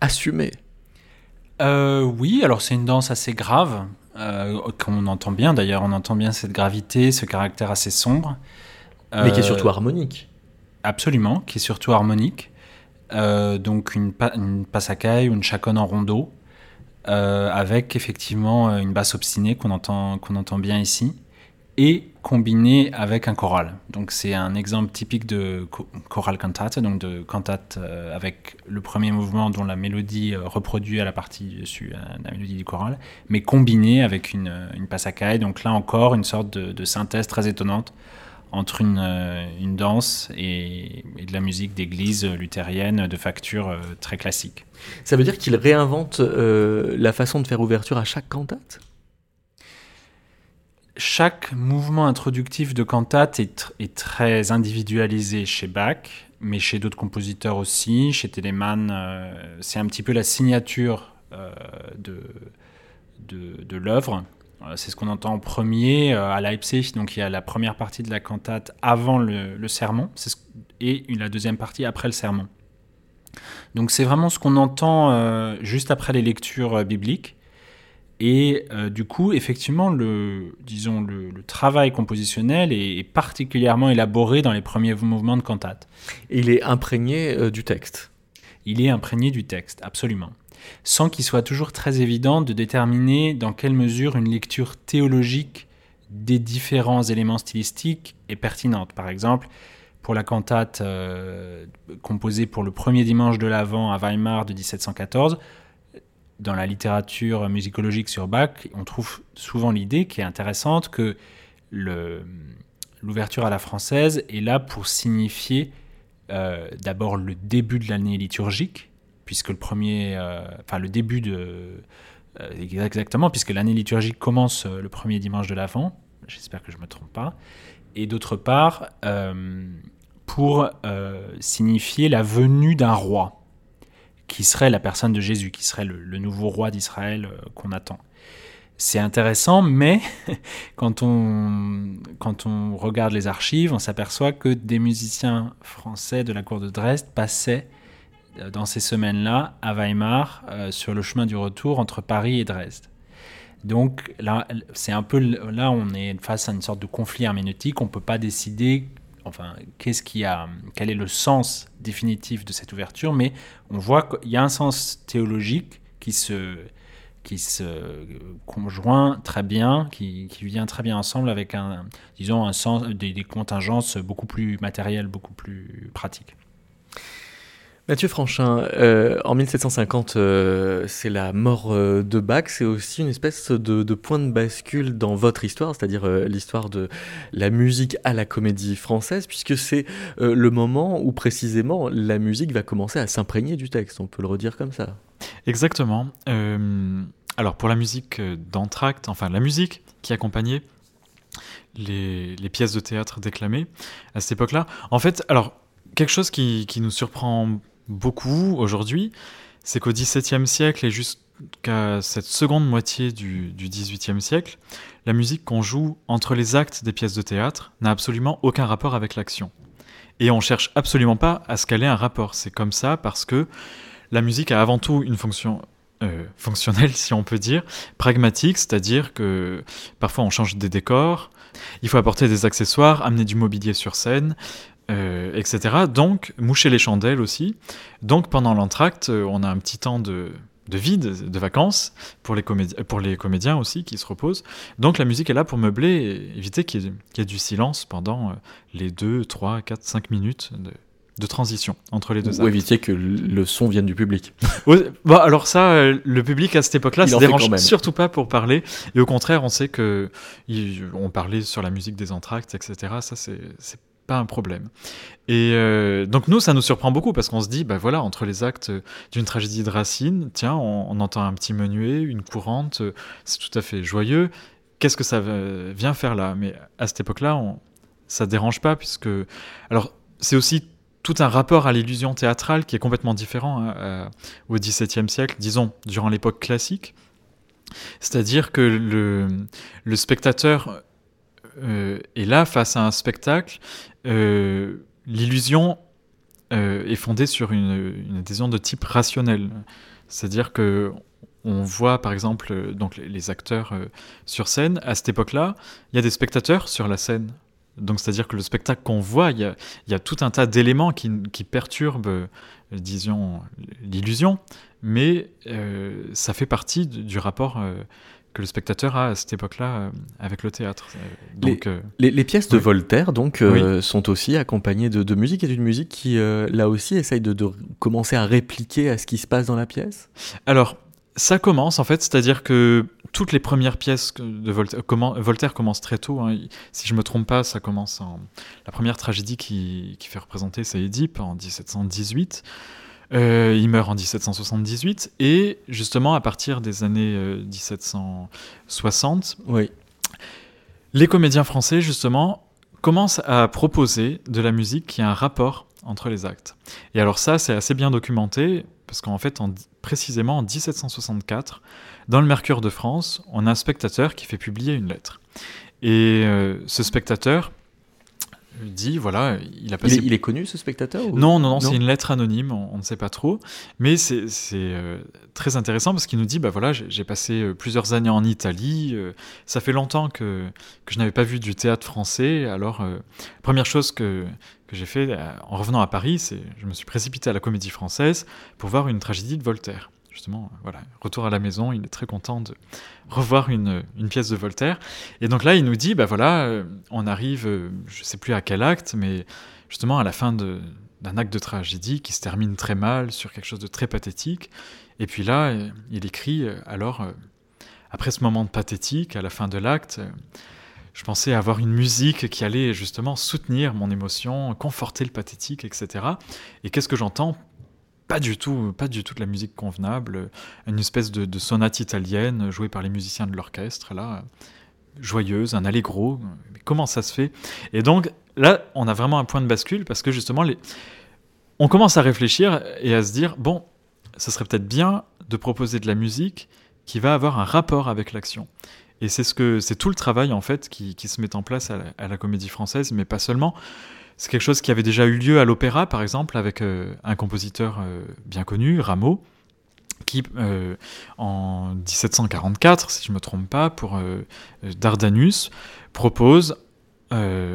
Speaker 3: assumés.
Speaker 4: Euh, oui, alors c'est une danse assez grave, qu'on entend bien d'ailleurs, on entend bien cette gravité, ce caractère assez sombre.
Speaker 3: Mais qui est surtout harmonique.
Speaker 4: Absolument, qui est surtout harmonique. donc une, pa une passacaille ou une chaconne en rondeau. Euh, avec effectivement euh, une basse obstinée qu'on entend, entend bien ici, et combiné avec un choral. Donc c'est un exemple typique de choral cantate, donc de cantate euh, avec le premier mouvement dont la mélodie reproduit à la partie dessus la mélodie du choral, mais combiné avec une, une passacaille. Donc là encore une sorte de synthèse très étonnante entre une, une danse et, et, de la musique d'église luthérienne de facture très classique.
Speaker 3: Ça veut dire qu'il réinvente euh, la façon de faire ouverture à chaque cantate?
Speaker 4: Chaque mouvement introductif de cantate est, est, très individualisé chez Bach, mais chez d'autres compositeurs aussi. Chez Telemann, euh, c'est un petit peu la signature euh, de, de, de l'œuvre. C'est ce qu'on entend en premier à Leipzig. Donc il y a la première partie de la cantate avant le, le sermon ce, et la deuxième partie après le sermon. Donc c'est vraiment ce qu'on entend euh, juste après les lectures euh, bibliques. Et euh, du coup, effectivement, le, disons, le, le travail compositionnel est, est, particulièrement élaboré dans les premiers mouvements de cantate.
Speaker 3: Et il est imprégné euh, du texte.
Speaker 4: Il est imprégné du texte, absolument. Sans qu'il soit toujours très évident de déterminer dans quelle mesure une lecture théologique des différents éléments stylistiques est pertinente. Par exemple, pour la cantate euh, composée pour le premier dimanche de l'Avent à Weimar de 1714. Dans la littérature musicologique sur Bach, on trouve souvent l'idée qui est intéressante que l'ouverture à la française est là pour signifier euh, d'abord le début de l'année liturgique, puisque le premier, euh, enfin le début de, euh, exactement, puisque l'année liturgique commence le premier dimanche de l'Avent. J'espère que je me trompe pas et d'autre part euh, pour euh, signifier la venue d'un roi, qui serait la personne de Jésus, qui serait le, nouveau roi d'Israël euh, qu'on attend. C'est intéressant, mais quand on, quand on regarde les archives, on s'aperçoit que des musiciens français de la cour de Dresde passaient euh, dans ces semaines-là à Weimar euh, sur le chemin du retour entre Paris et Dresde. Donc là, c'est un peu là, on est face à une sorte de conflit herméneutique. On peut pas décider, enfin, qu'est-ce qui a, quel est le sens définitif de cette ouverture, mais on voit qu'il y a un sens théologique qui se, qui se conjoint très bien, qui, qui vient très bien ensemble avec un, disons, un sens, des, des contingences beaucoup plus matérielles, beaucoup plus pratiques.
Speaker 3: Mathieu Franchin, euh, en 1750, euh, c'est la mort euh, de Bach, c'est aussi une espèce de, point de bascule dans votre histoire, c'est-à-dire l'histoire de la musique à la comédie française, puisque c'est le moment où précisément la musique va commencer à s'imprégner du texte, on peut le redire comme ça.
Speaker 5: Exactement. Alors pour la musique d'entracte, enfin la musique qui accompagnait les, pièces de théâtre déclamées à cette époque-là, en fait, alors quelque chose qui nous surprend beaucoup aujourd'hui, c'est qu'au XVIIe siècle et jusqu'à cette seconde moitié du, XVIIIe siècle, la musique qu'on joue entre les actes des pièces de théâtre n'a absolument aucun rapport avec l'action. Et on cherche absolument pas à ce qu'elle ait un rapport. C'est comme ça parce que la musique a avant tout une fonction euh, fonctionnelle, si on peut dire, pragmatique, c'est-à-dire que parfois on change des décors, il faut apporter des accessoires, amener du mobilier sur scène, euh, etc. Donc, moucher les chandelles aussi. Donc, pendant l'entracte, euh, on a un petit temps de, de vide, de vacances, pour les, pour les comédiens aussi qui se reposent. Donc, la musique est là pour meubler et éviter qu'il y, ait du silence pendant euh, les 2, 3, 4, 5 minutes de, de transition entre les deux
Speaker 3: Ou éviter que le son vienne du public.
Speaker 5: bon, alors ça, le public à cette époque-là, ça dérange surtout pas pour parler. Et au contraire, on sait que on parlait sur la musique des entractes, etc. Ça, c'est un problème. Et euh, donc nous, ça nous surprend beaucoup parce qu'on se dit, bah voilà, entre les actes d'une tragédie de Racine, tiens, on, entend un petit menuet, une courante, c'est tout à fait joyeux. Qu'est-ce que ça vient faire là? Mais à cette époque-là, on, ça dérange pas puisque, alors c'est aussi tout un rapport à l'illusion théâtrale qui est complètement différent hein, au XVIIe siècle, disons durant l'époque classique. C'est-à-dire que le, le spectateur euh, est là face à un spectacle. Euh, l'illusion euh, est fondée sur une, une, adhésion de type rationnel. C'est-à-dire que on voit par exemple donc les, acteurs sur scène. À cette époque-là, il y a des spectateurs sur la scène. Donc c'est-à-dire que le spectacle qu'on voit, il y, a, tout un tas d'éléments qui, qui, perturbent, disons, l'illusion, mais ça fait partie du rapport que le spectateur a à cette époque-là euh, avec le théâtre. Euh,
Speaker 3: donc, les, euh, les, pièces de Voltaire donc sont aussi accompagnées de, de, musique et d'une musique qui là aussi essaye de, de, commencer à répliquer à ce qui se passe dans la pièce.
Speaker 5: Alors ça commence en fait, c'est-à-dire que toutes les premières pièces de Voltaire, comment, Voltaire commence très tôt. Hein, si je me trompe pas, ça commence en la première tragédie qui, qui fait représenter c'est Édipe en 1718. Euh, il meurt en 1778 et justement à partir des années 1760, euh, oui. les comédiens français justement commencent à proposer de la musique qui a un rapport entre les actes. Et alors ça, c'est assez bien documenté parce qu'en fait, précisément en 1764, dans le Mercure de France, on a un spectateur qui fait publier une lettre. Et euh, ce spectateur, dit voilà, il a passé.
Speaker 3: Il est, connu ce spectateur
Speaker 5: Non, non, non, c'est une lettre anonyme, on, ne sait pas trop. Mais c'est euh, très intéressant parce qu'il nous dit bah voilà, j'ai passé euh, plusieurs années en Italie, euh, ça fait longtemps que, que je n'avais pas vu du théâtre français. Alors, première chose que, que j'ai fait en revenant à Paris, c'est je me suis précipité à la Comédie Française pour voir une tragédie de Voltaire justement, voilà, retour à la maison, il est très content de revoir une, pièce de Voltaire. Et donc là, il nous dit, bah voilà, euh, on arrive, euh, je sais plus à quel acte, mais justement à la fin d'un acte de tragédie qui se termine très mal sur quelque chose de très pathétique. Et puis là, euh, il écrit, alors, après ce moment de pathétique, à la fin de l'acte, je pensais avoir une musique qui allait justement soutenir mon émotion, conforter le pathétique, etc. Et qu'est-ce que j'entends? Pas du tout, pas du tout de la musique convenable, une espèce de, sonate italienne jouée par les musiciens de l'orchestre, là, joyeuse, un allegro. Mais comment ça se fait? Et donc là, on a vraiment un point de bascule parce que justement, on commence à réfléchir et à se dire bon, ça serait peut-être bien de proposer de la musique qui va avoir un rapport avec l'action. Et c'est ce que c'est tout le travail en fait qui, se met en place à la Comédie Française, mais pas seulement. C'est quelque chose qui avait déjà eu lieu à l'opéra, par exemple, avec euh, un compositeur euh, bien connu, Rameau, qui, euh, en 1744, si je ne me trompe pas, pour Dardanus, propose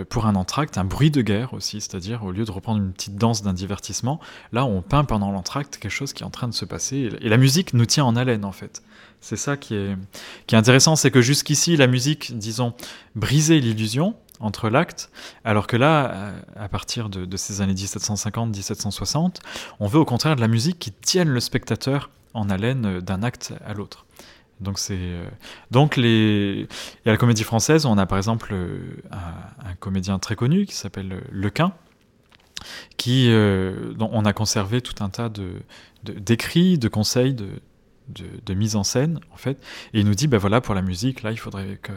Speaker 5: pour un entracte un bruit de guerre aussi, c'est-à-dire au lieu de reprendre une petite danse d'un divertissement, là on peint pendant l'entracte quelque chose qui est en train de se passer, et la musique nous tient en haleine en fait. C'est ça qui est, qui est intéressant, c'est que jusqu'ici la musique, disons, brisait l'illusion, entre l'acte, alors que là, euh, à partir de, ces années 1750-1760, on veut au contraire de la musique qui tienne le spectateur en haleine euh, d'un acte à l'autre. Donc c'est euh, donc les y a la comédie française, on a par exemple un, comédien très connu qui s'appelle Lequin qui dont on a conservé tout un tas de d'écrits, de, conseils, de, de, mise en scène en fait, et il nous dit ben voilà pour la musique là il faudrait que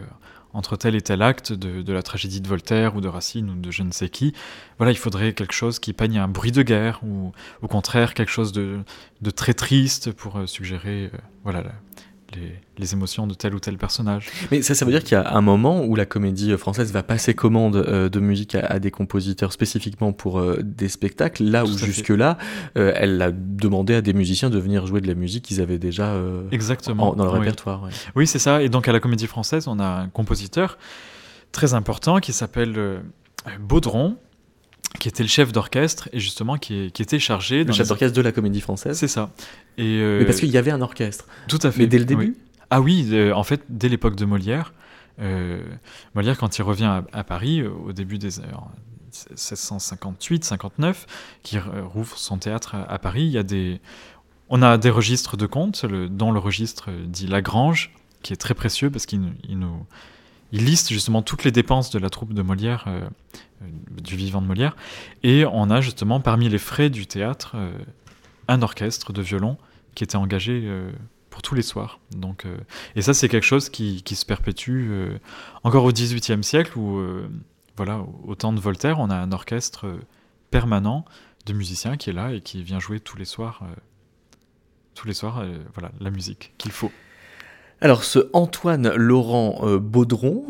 Speaker 5: entre tel et tel acte de, la tragédie de Voltaire ou de Racine ou de je ne sais qui. Voilà, il faudrait quelque chose qui peigne un bruit de guerre ou au contraire quelque chose de, très triste pour euh, suggérer euh, voilà, les, émotions de tel ou tel personnage.
Speaker 3: Mais ça, ça veut dire qu'il y a un moment où la comédie française va passer commande euh, de musique à, des compositeurs spécifiquement pour euh, des spectacles, là où jusque-là, euh, elle a demandé à des musiciens de venir jouer de la musique qu'ils avaient déjà Exactement. dans le répertoire.
Speaker 5: Oui, c'est ça. Et donc à la comédie française, on a un compositeur très important qui s'appelle Baudron qui était le chef d'orchestre et justement qui, qui était chargé.
Speaker 3: Le chef d'orchestre de la Comédie Française.
Speaker 5: C'est ça.
Speaker 3: Et Mais parce qu'il y avait un orchestre.
Speaker 5: Tout à fait.
Speaker 3: Mais dès le début.
Speaker 5: Ah oui, en fait, dès l'époque de Molière. Molière, quand il revient à, Paris, au début des 1758-59, qui rouvre son théâtre à, Paris, il y a des, on a des registres de comptes, le, dont le registre dit Lagrange, qui est très précieux parce qu'il nous il liste justement toutes les dépenses de la troupe de Molière, euh, euh, du vivant de Molière, et on a justement parmi les frais du théâtre euh, un orchestre de violon qui était engagé pour tous les soirs. Donc, et ça c'est quelque chose qui, se perpétue encore au XVIIIe siècle où voilà, au temps de Voltaire, on a un orchestre permanent de musiciens qui est là et qui vient jouer tous les soirs, tous les soirs, voilà, la musique qu'il faut.
Speaker 3: Alors, ce Antoine Laurent euh, Baudron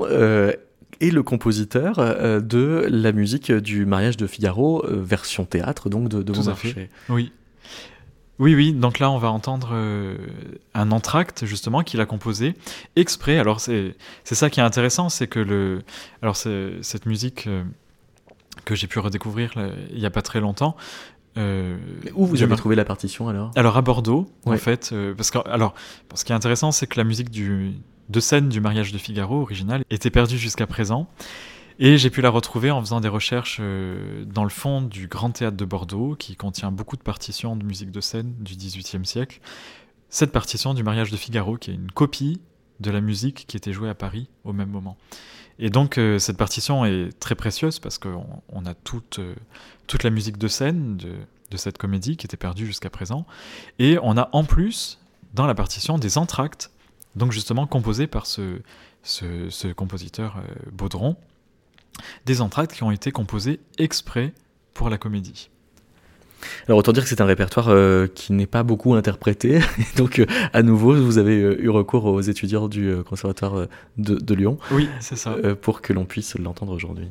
Speaker 3: euh, est le compositeur euh, de la musique du mariage de Figaro, version théâtre, donc de, de Beaumarchais.
Speaker 5: Oui. Oui, oui, donc là on va entendre un entracte justement qu'il a composé exprès. Alors c'est ça qui est intéressant, c'est que le, alors cette musique que j'ai pu redécouvrir il n'y a pas très longtemps,
Speaker 3: euh, Où vous avez trouvé la partition alors?
Speaker 5: Alors à Bordeaux, en fait. Euh, parce que, alors, ce qui est intéressant, c'est que la musique du, de scène du mariage de Figaro original était perdue jusqu'à présent. Et j'ai pu la retrouver en faisant des recherches euh, dans le fond du Grand Théâtre de Bordeaux, qui contient beaucoup de partitions de musique de scène du XVIIIe siècle. Cette partition du mariage de Figaro, qui est une copie de la musique qui était jouée à Paris au même moment. Et donc euh, cette partition est très précieuse parce qu'on on a toute, euh, toute la musique de scène de, de, cette comédie qui était perdue jusqu'à présent. Et on a en plus dans la partition des entractes, donc justement composés par ce, ce, compositeur euh, Baudron, des entractes qui ont été composés exprès pour la comédie.
Speaker 3: Alors autant dire que c'est un répertoire euh, qui n'est pas beaucoup interprété. Donc euh, à nouveau, vous avez eu recours aux étudiants du conservatoire de, de, Lyon.
Speaker 5: Oui, c'est ça.
Speaker 3: pour que l'on puisse l'entendre aujourd'hui.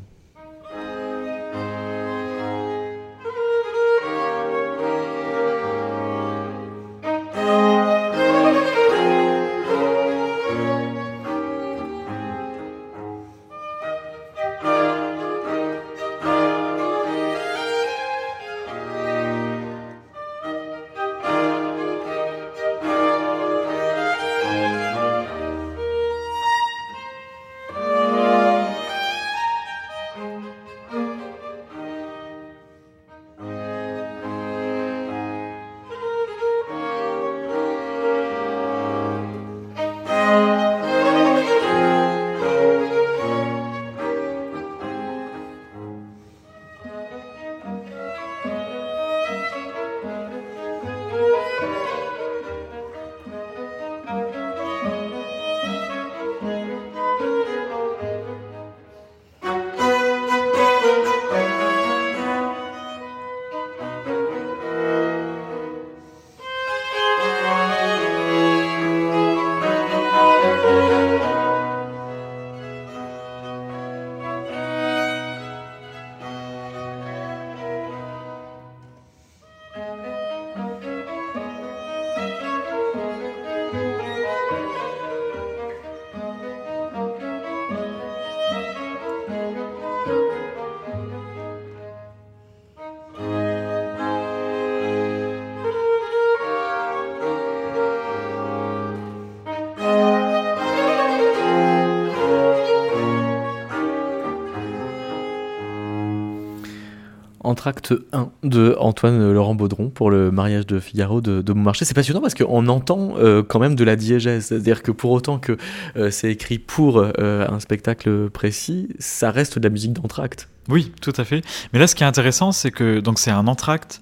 Speaker 3: Entracte 1 de Antoine Laurent Baudron pour le mariage de Figaro de, de. C'est passionnant parce qu'on entend euh, quand même de la diégèse. C'est-à-dire que pour autant que euh, c'est écrit pour euh, un spectacle précis, ça reste de la musique d'entracte.
Speaker 5: Oui, tout à fait. Mais là, ce qui est intéressant, c'est que donc c'est un entracte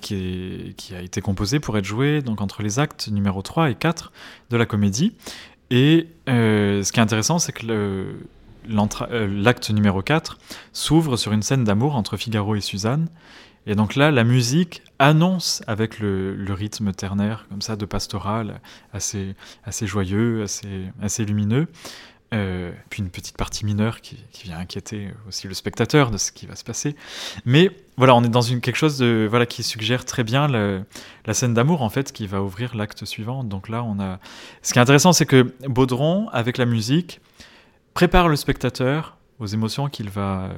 Speaker 5: qui, a été composé pour être joué donc entre les actes numéro 3 et 4 de la comédie. Et ce qui est intéressant, c'est que le, l'acte numéro 4 s'ouvre sur une scène d'amour entre Figaro et Suzanne. Et donc là, la musique annonce avec le, rythme ternaire, comme ça, de pastoral, assez, assez joyeux, assez, assez lumineux. Euh, puis une petite partie mineure qui, vient inquiéter aussi le spectateur de ce qui va se passer. Mais voilà, on est dans quelque chose de, voilà, qui suggère très bien la scène d'amour, en fait, qui va ouvrir l'acte suivant. Donc là, on a. Ce qui est intéressant, c'est que Baudron, avec la musique, prépare le spectateur aux émotions qu'il va,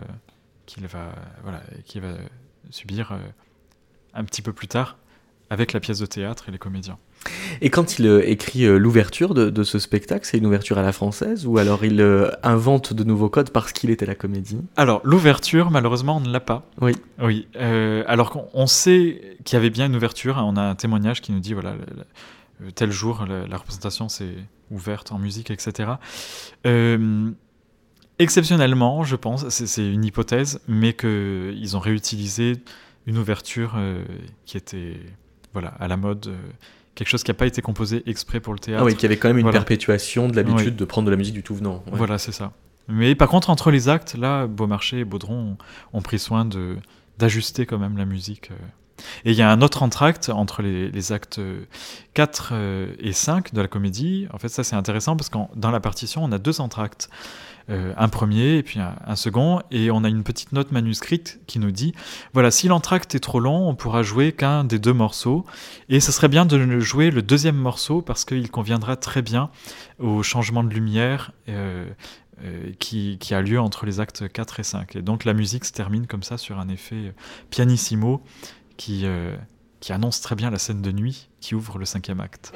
Speaker 5: qu'il va, voilà, qu'il va subir un petit peu plus tard avec la pièce de théâtre et les comédiens.
Speaker 3: Et quand il euh, écrit euh, l'ouverture de, ce spectacle, c'est une ouverture à la française ou alors il euh, invente de nouveaux codes parce qu'il était la comédie?
Speaker 5: Alors l'ouverture, malheureusement, on ne l'a pas.
Speaker 3: Oui.
Speaker 5: Oui. alors qu'on sait qu'il y avait bien une ouverture. Hein, on a un témoignage qui nous dit voilà tel jour la, représentation s'est ouverte en musique, etc. exceptionnellement, je pense, c'est une hypothèse, mais qu'ils ont réutilisé une ouverture qui était voilà à la mode quelque chose qui n'a pas été composé exprès pour le théâtre.
Speaker 3: Ah oui, qui avait quand même une perpétuation de l'habitude de prendre de la musique du tout venant.
Speaker 5: Voilà, c'est ça. Mais par contre, entre les actes, là, Beaumarchais et Baudron ont, pris soin de d'ajuster quand même la musique. Euh. Et il y a un autre entracte entre les, actes 4 euh, et 5 de la comédie. En fait, ça c'est intéressant parce que dans la partition, on a deux entractes. Euh, un premier et puis un, second, et on a une petite note manuscrite qui nous dit voilà, si l'entracte est trop long, on pourra jouer qu'un des deux morceaux, et ce serait bien de jouer le deuxième morceau parce qu'il conviendra très bien au changement de lumière. Euh, qui, qui, a lieu entre les actes 4 et 5. Et donc la musique se termine comme ça sur un effet pianissimo qui, qui annonce très bien la scène de nuit qui ouvre le cinquième acte.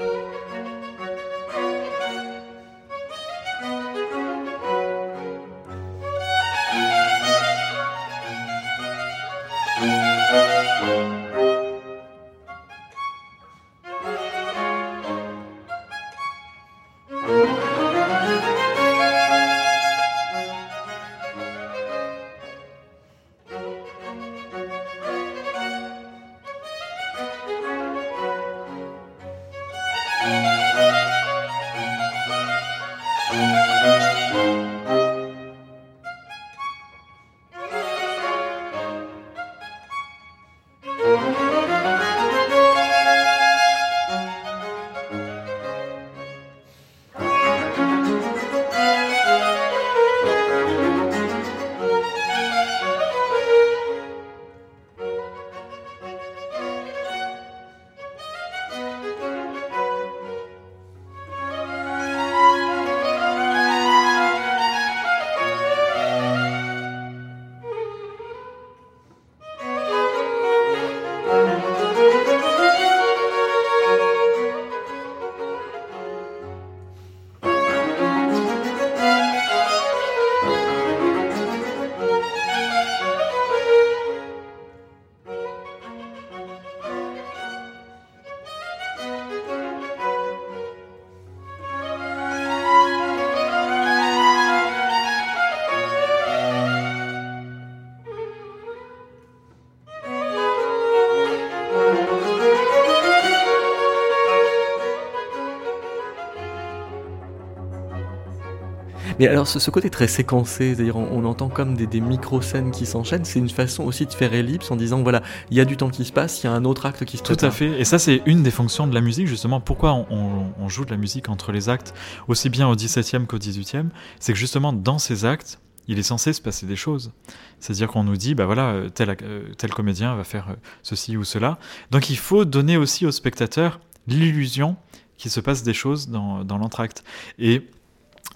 Speaker 3: Mais alors, ce, côté très séquencé, c'est-à-dire on, entend comme des, micro-scènes qui s'enchaînent, c'est une façon aussi de faire ellipse en disant voilà, il y a du temps qui se passe, il y a un autre acte qui se
Speaker 5: Tout à fait, et ça, c'est une des fonctions de la musique, justement. Pourquoi on, joue de la musique entre les actes, aussi bien au 17e qu'au 18e C'est que justement, dans ces actes, il est censé se passer des choses. C'est-à-dire qu'on nous dit, bah voilà, tel, euh, tel comédien va faire euh, ceci ou cela. Donc il faut donner aussi au spectateur l'illusion qu'il se passe des choses dans, dans l'entracte. Et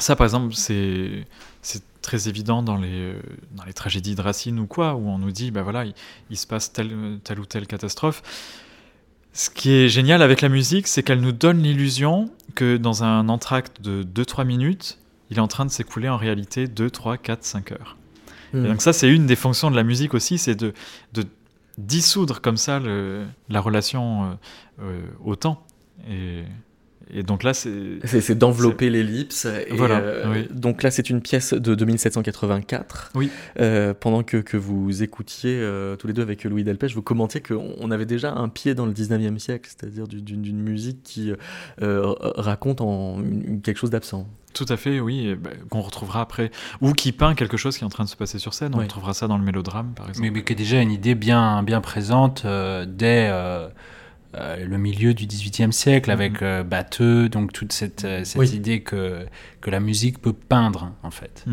Speaker 5: ça, par exemple, c'est très évident dans les, dans les tragédies de Racine ou quoi, où on nous dit, ben voilà, il, se passe telle, telle ou telle catastrophe. Ce qui est génial avec la musique, c'est qu'elle nous donne l'illusion que dans un entracte de 2-3 minutes, il est en train de s'écouler en réalité 2, 3, 4, 5 heures. Et hmm. donc ça, c'est une des fonctions de la musique aussi, c'est de, de, dissoudre comme ça le, la relation euh, euh, au temps. Et et donc là, c'est.
Speaker 3: C'est d'envelopper l'ellipse.
Speaker 5: Voilà. Euh,
Speaker 3: donc là, c'est une pièce de 2784.
Speaker 5: Oui.
Speaker 3: Euh, pendant que, que, vous écoutiez euh, tous les deux avec Louis Delpech, vous commentiez qu'on avait déjà un pied dans le 19e siècle, c'est-à-dire d'une musique qui raconte en quelque chose d'absent.
Speaker 5: Tout à fait, oui, bah, qu'on retrouvera après, ou qui peint quelque chose qui est en train de se passer sur scène. On retrouvera ça dans le mélodrame, par exemple.
Speaker 4: Mais, mais qui est déjà une idée bien, bien présente dès euh, le milieu du XVIIIe siècle avec euh, Batteux, donc toute cette, euh, cette idée que, que la musique peut peindre en fait.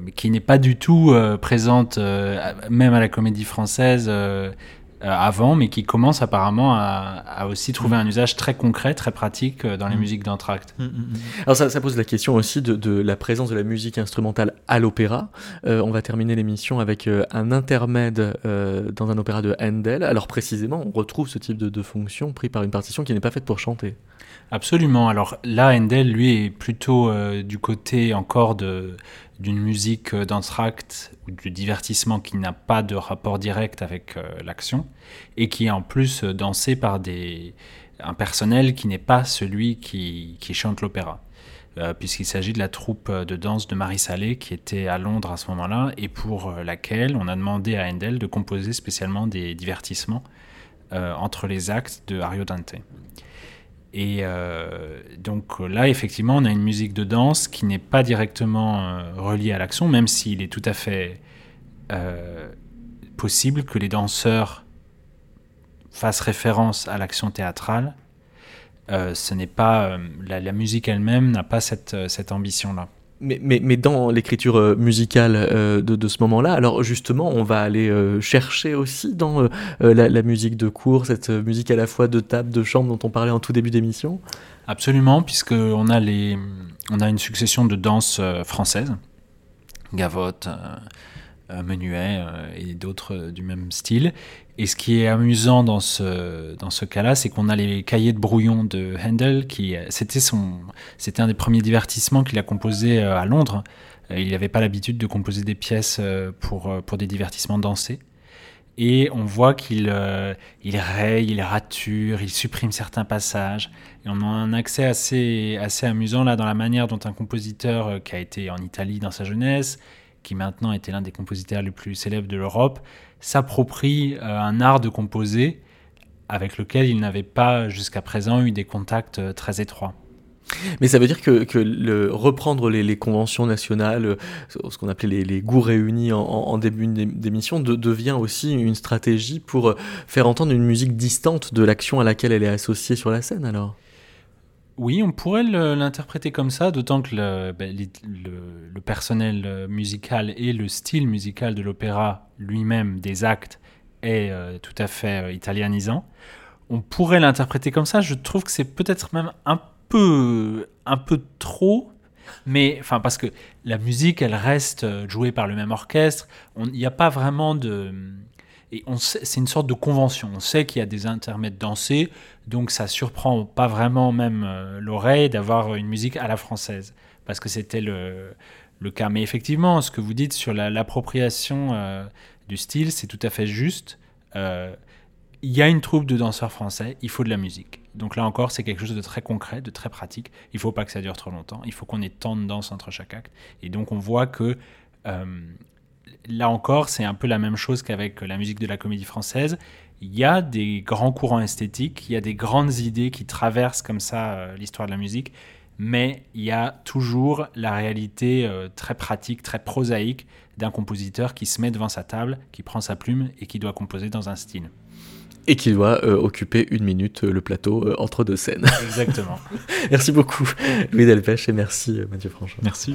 Speaker 4: mais qui n'est pas du tout présente, même à la comédie française, avant, mais qui commence apparemment à, aussi trouver un usage très concret, très pratique dans les musiques d'entracte.
Speaker 3: Alors ça, pose la question aussi de, la présence de la musique instrumentale à l'opéra. on va terminer l'émission avec un intermède dans un opéra de Handel. Alors précisément, on retrouve ce type de, de fonction pris par une partition qui n'est pas faite pour chanter.
Speaker 4: Absolument. Alors là, Handel, lui, est plutôt euh, du côté encore de, d'une musique euh, d'entracte ou du divertissement qui n'a pas de rapport direct avec euh, l'action et qui est en plus dansé par des, un personnel qui n'est pas celui qui, qui chante l'opéra. puisqu'il s'agit de la troupe de danse de Marie Salé qui était à Londres à ce moment-là et pour laquelle on a demandé à Handel de composer spécialement des divertissements entre les actes de Ariodante. Et euh, donc là, effectivement, on a une musique de danse qui n'est pas directement euh, reliée à l'action, même s'il est tout à fait euh, possible que les danseurs fassent référence à l'action théâtrale. ce n'est pas la, musique elle-même n'a pas cette, cette ambition-là.
Speaker 3: Mais, dans l'écriture euh, musicale euh, de, ce moment-là, alors justement, on va aller euh, chercher aussi dans la, musique de cours, cette musique à la fois de table, de chambre dont on parlait en tout début d'émission?
Speaker 4: Absolument, puisqu'on a, a une succession de danses françaises, gavotte, menuet et d'autres du même style. Et ce qui est amusant dans ce, dans ce cas-là, c'est qu'on a les cahiers de brouillon de Handel, qui c'était son, c'était un des premiers divertissements qu'il a composé euh, à Londres. Euh, il n'avait pas l'habitude de composer des pièces euh, pour, pour des divertissements dansés. Et on voit qu'il il raye, il rature, il supprime certains passages. Et on a un accès assez, assez amusant là dans la manière dont un compositeur qui a été en Italie dans sa jeunesse, qui maintenant était l'un des compositeurs les plus célèbres de l'Europe, s'approprie euh, un art de composer avec lequel il n'avait pas jusqu'à présent eu des contacts euh, très étroits.
Speaker 3: Mais ça veut dire que, que le, reprendre les, conventions nationales, euh, ce qu'on appelait les, goûts réunis en, début d'émission, de, devient aussi une stratégie pour faire entendre une musique distante de l'action à laquelle elle est associée sur la scène alors?
Speaker 4: Oui, on pourrait l'interpréter comme ça, d'autant que ben, le, personnel euh, musical et le style musical de l'opéra lui-même, des actes, est euh, tout à fait euh, italianisant. On pourrait l'interpréter comme ça, je trouve que c'est peut-être même un peu, un peu trop, mais enfin parce que la musique, elle reste jouée par le même orchestre, il n'y a pas vraiment de et c'est une sorte de convention. On sait qu'il y a des intermèdes dansés, donc ça surprend pas vraiment même euh, l'oreille d'avoir une musique à la française, parce que c'était le, le, cas. Mais effectivement, ce que vous dites sur l'appropriation euh, du style, c'est tout à fait juste. Euh, il y a une troupe de danseurs français, il faut de la musique. Donc là encore, c'est quelque chose de très concret, de très pratique. Il ne faut pas que ça dure trop longtemps. Il faut qu'on ait tant de danse entre chaque acte. Et donc on voit que là encore, c'est un peu la même chose qu'avec la musique de la comédie française. Il y a des grands courants esthétiques, il y a des grandes idées qui traversent comme ça euh, l'histoire de la musique, mais il y a toujours la réalité euh, très pratique, très prosaïque d'un compositeur qui se met devant sa table, qui prend sa plume et qui doit composer dans un style.
Speaker 3: Et qui doit euh, occuper une minute le plateau entre deux scènes.
Speaker 4: Exactement.
Speaker 3: merci beaucoup Louis Delpech et merci Mathieu Franchon.
Speaker 5: Merci.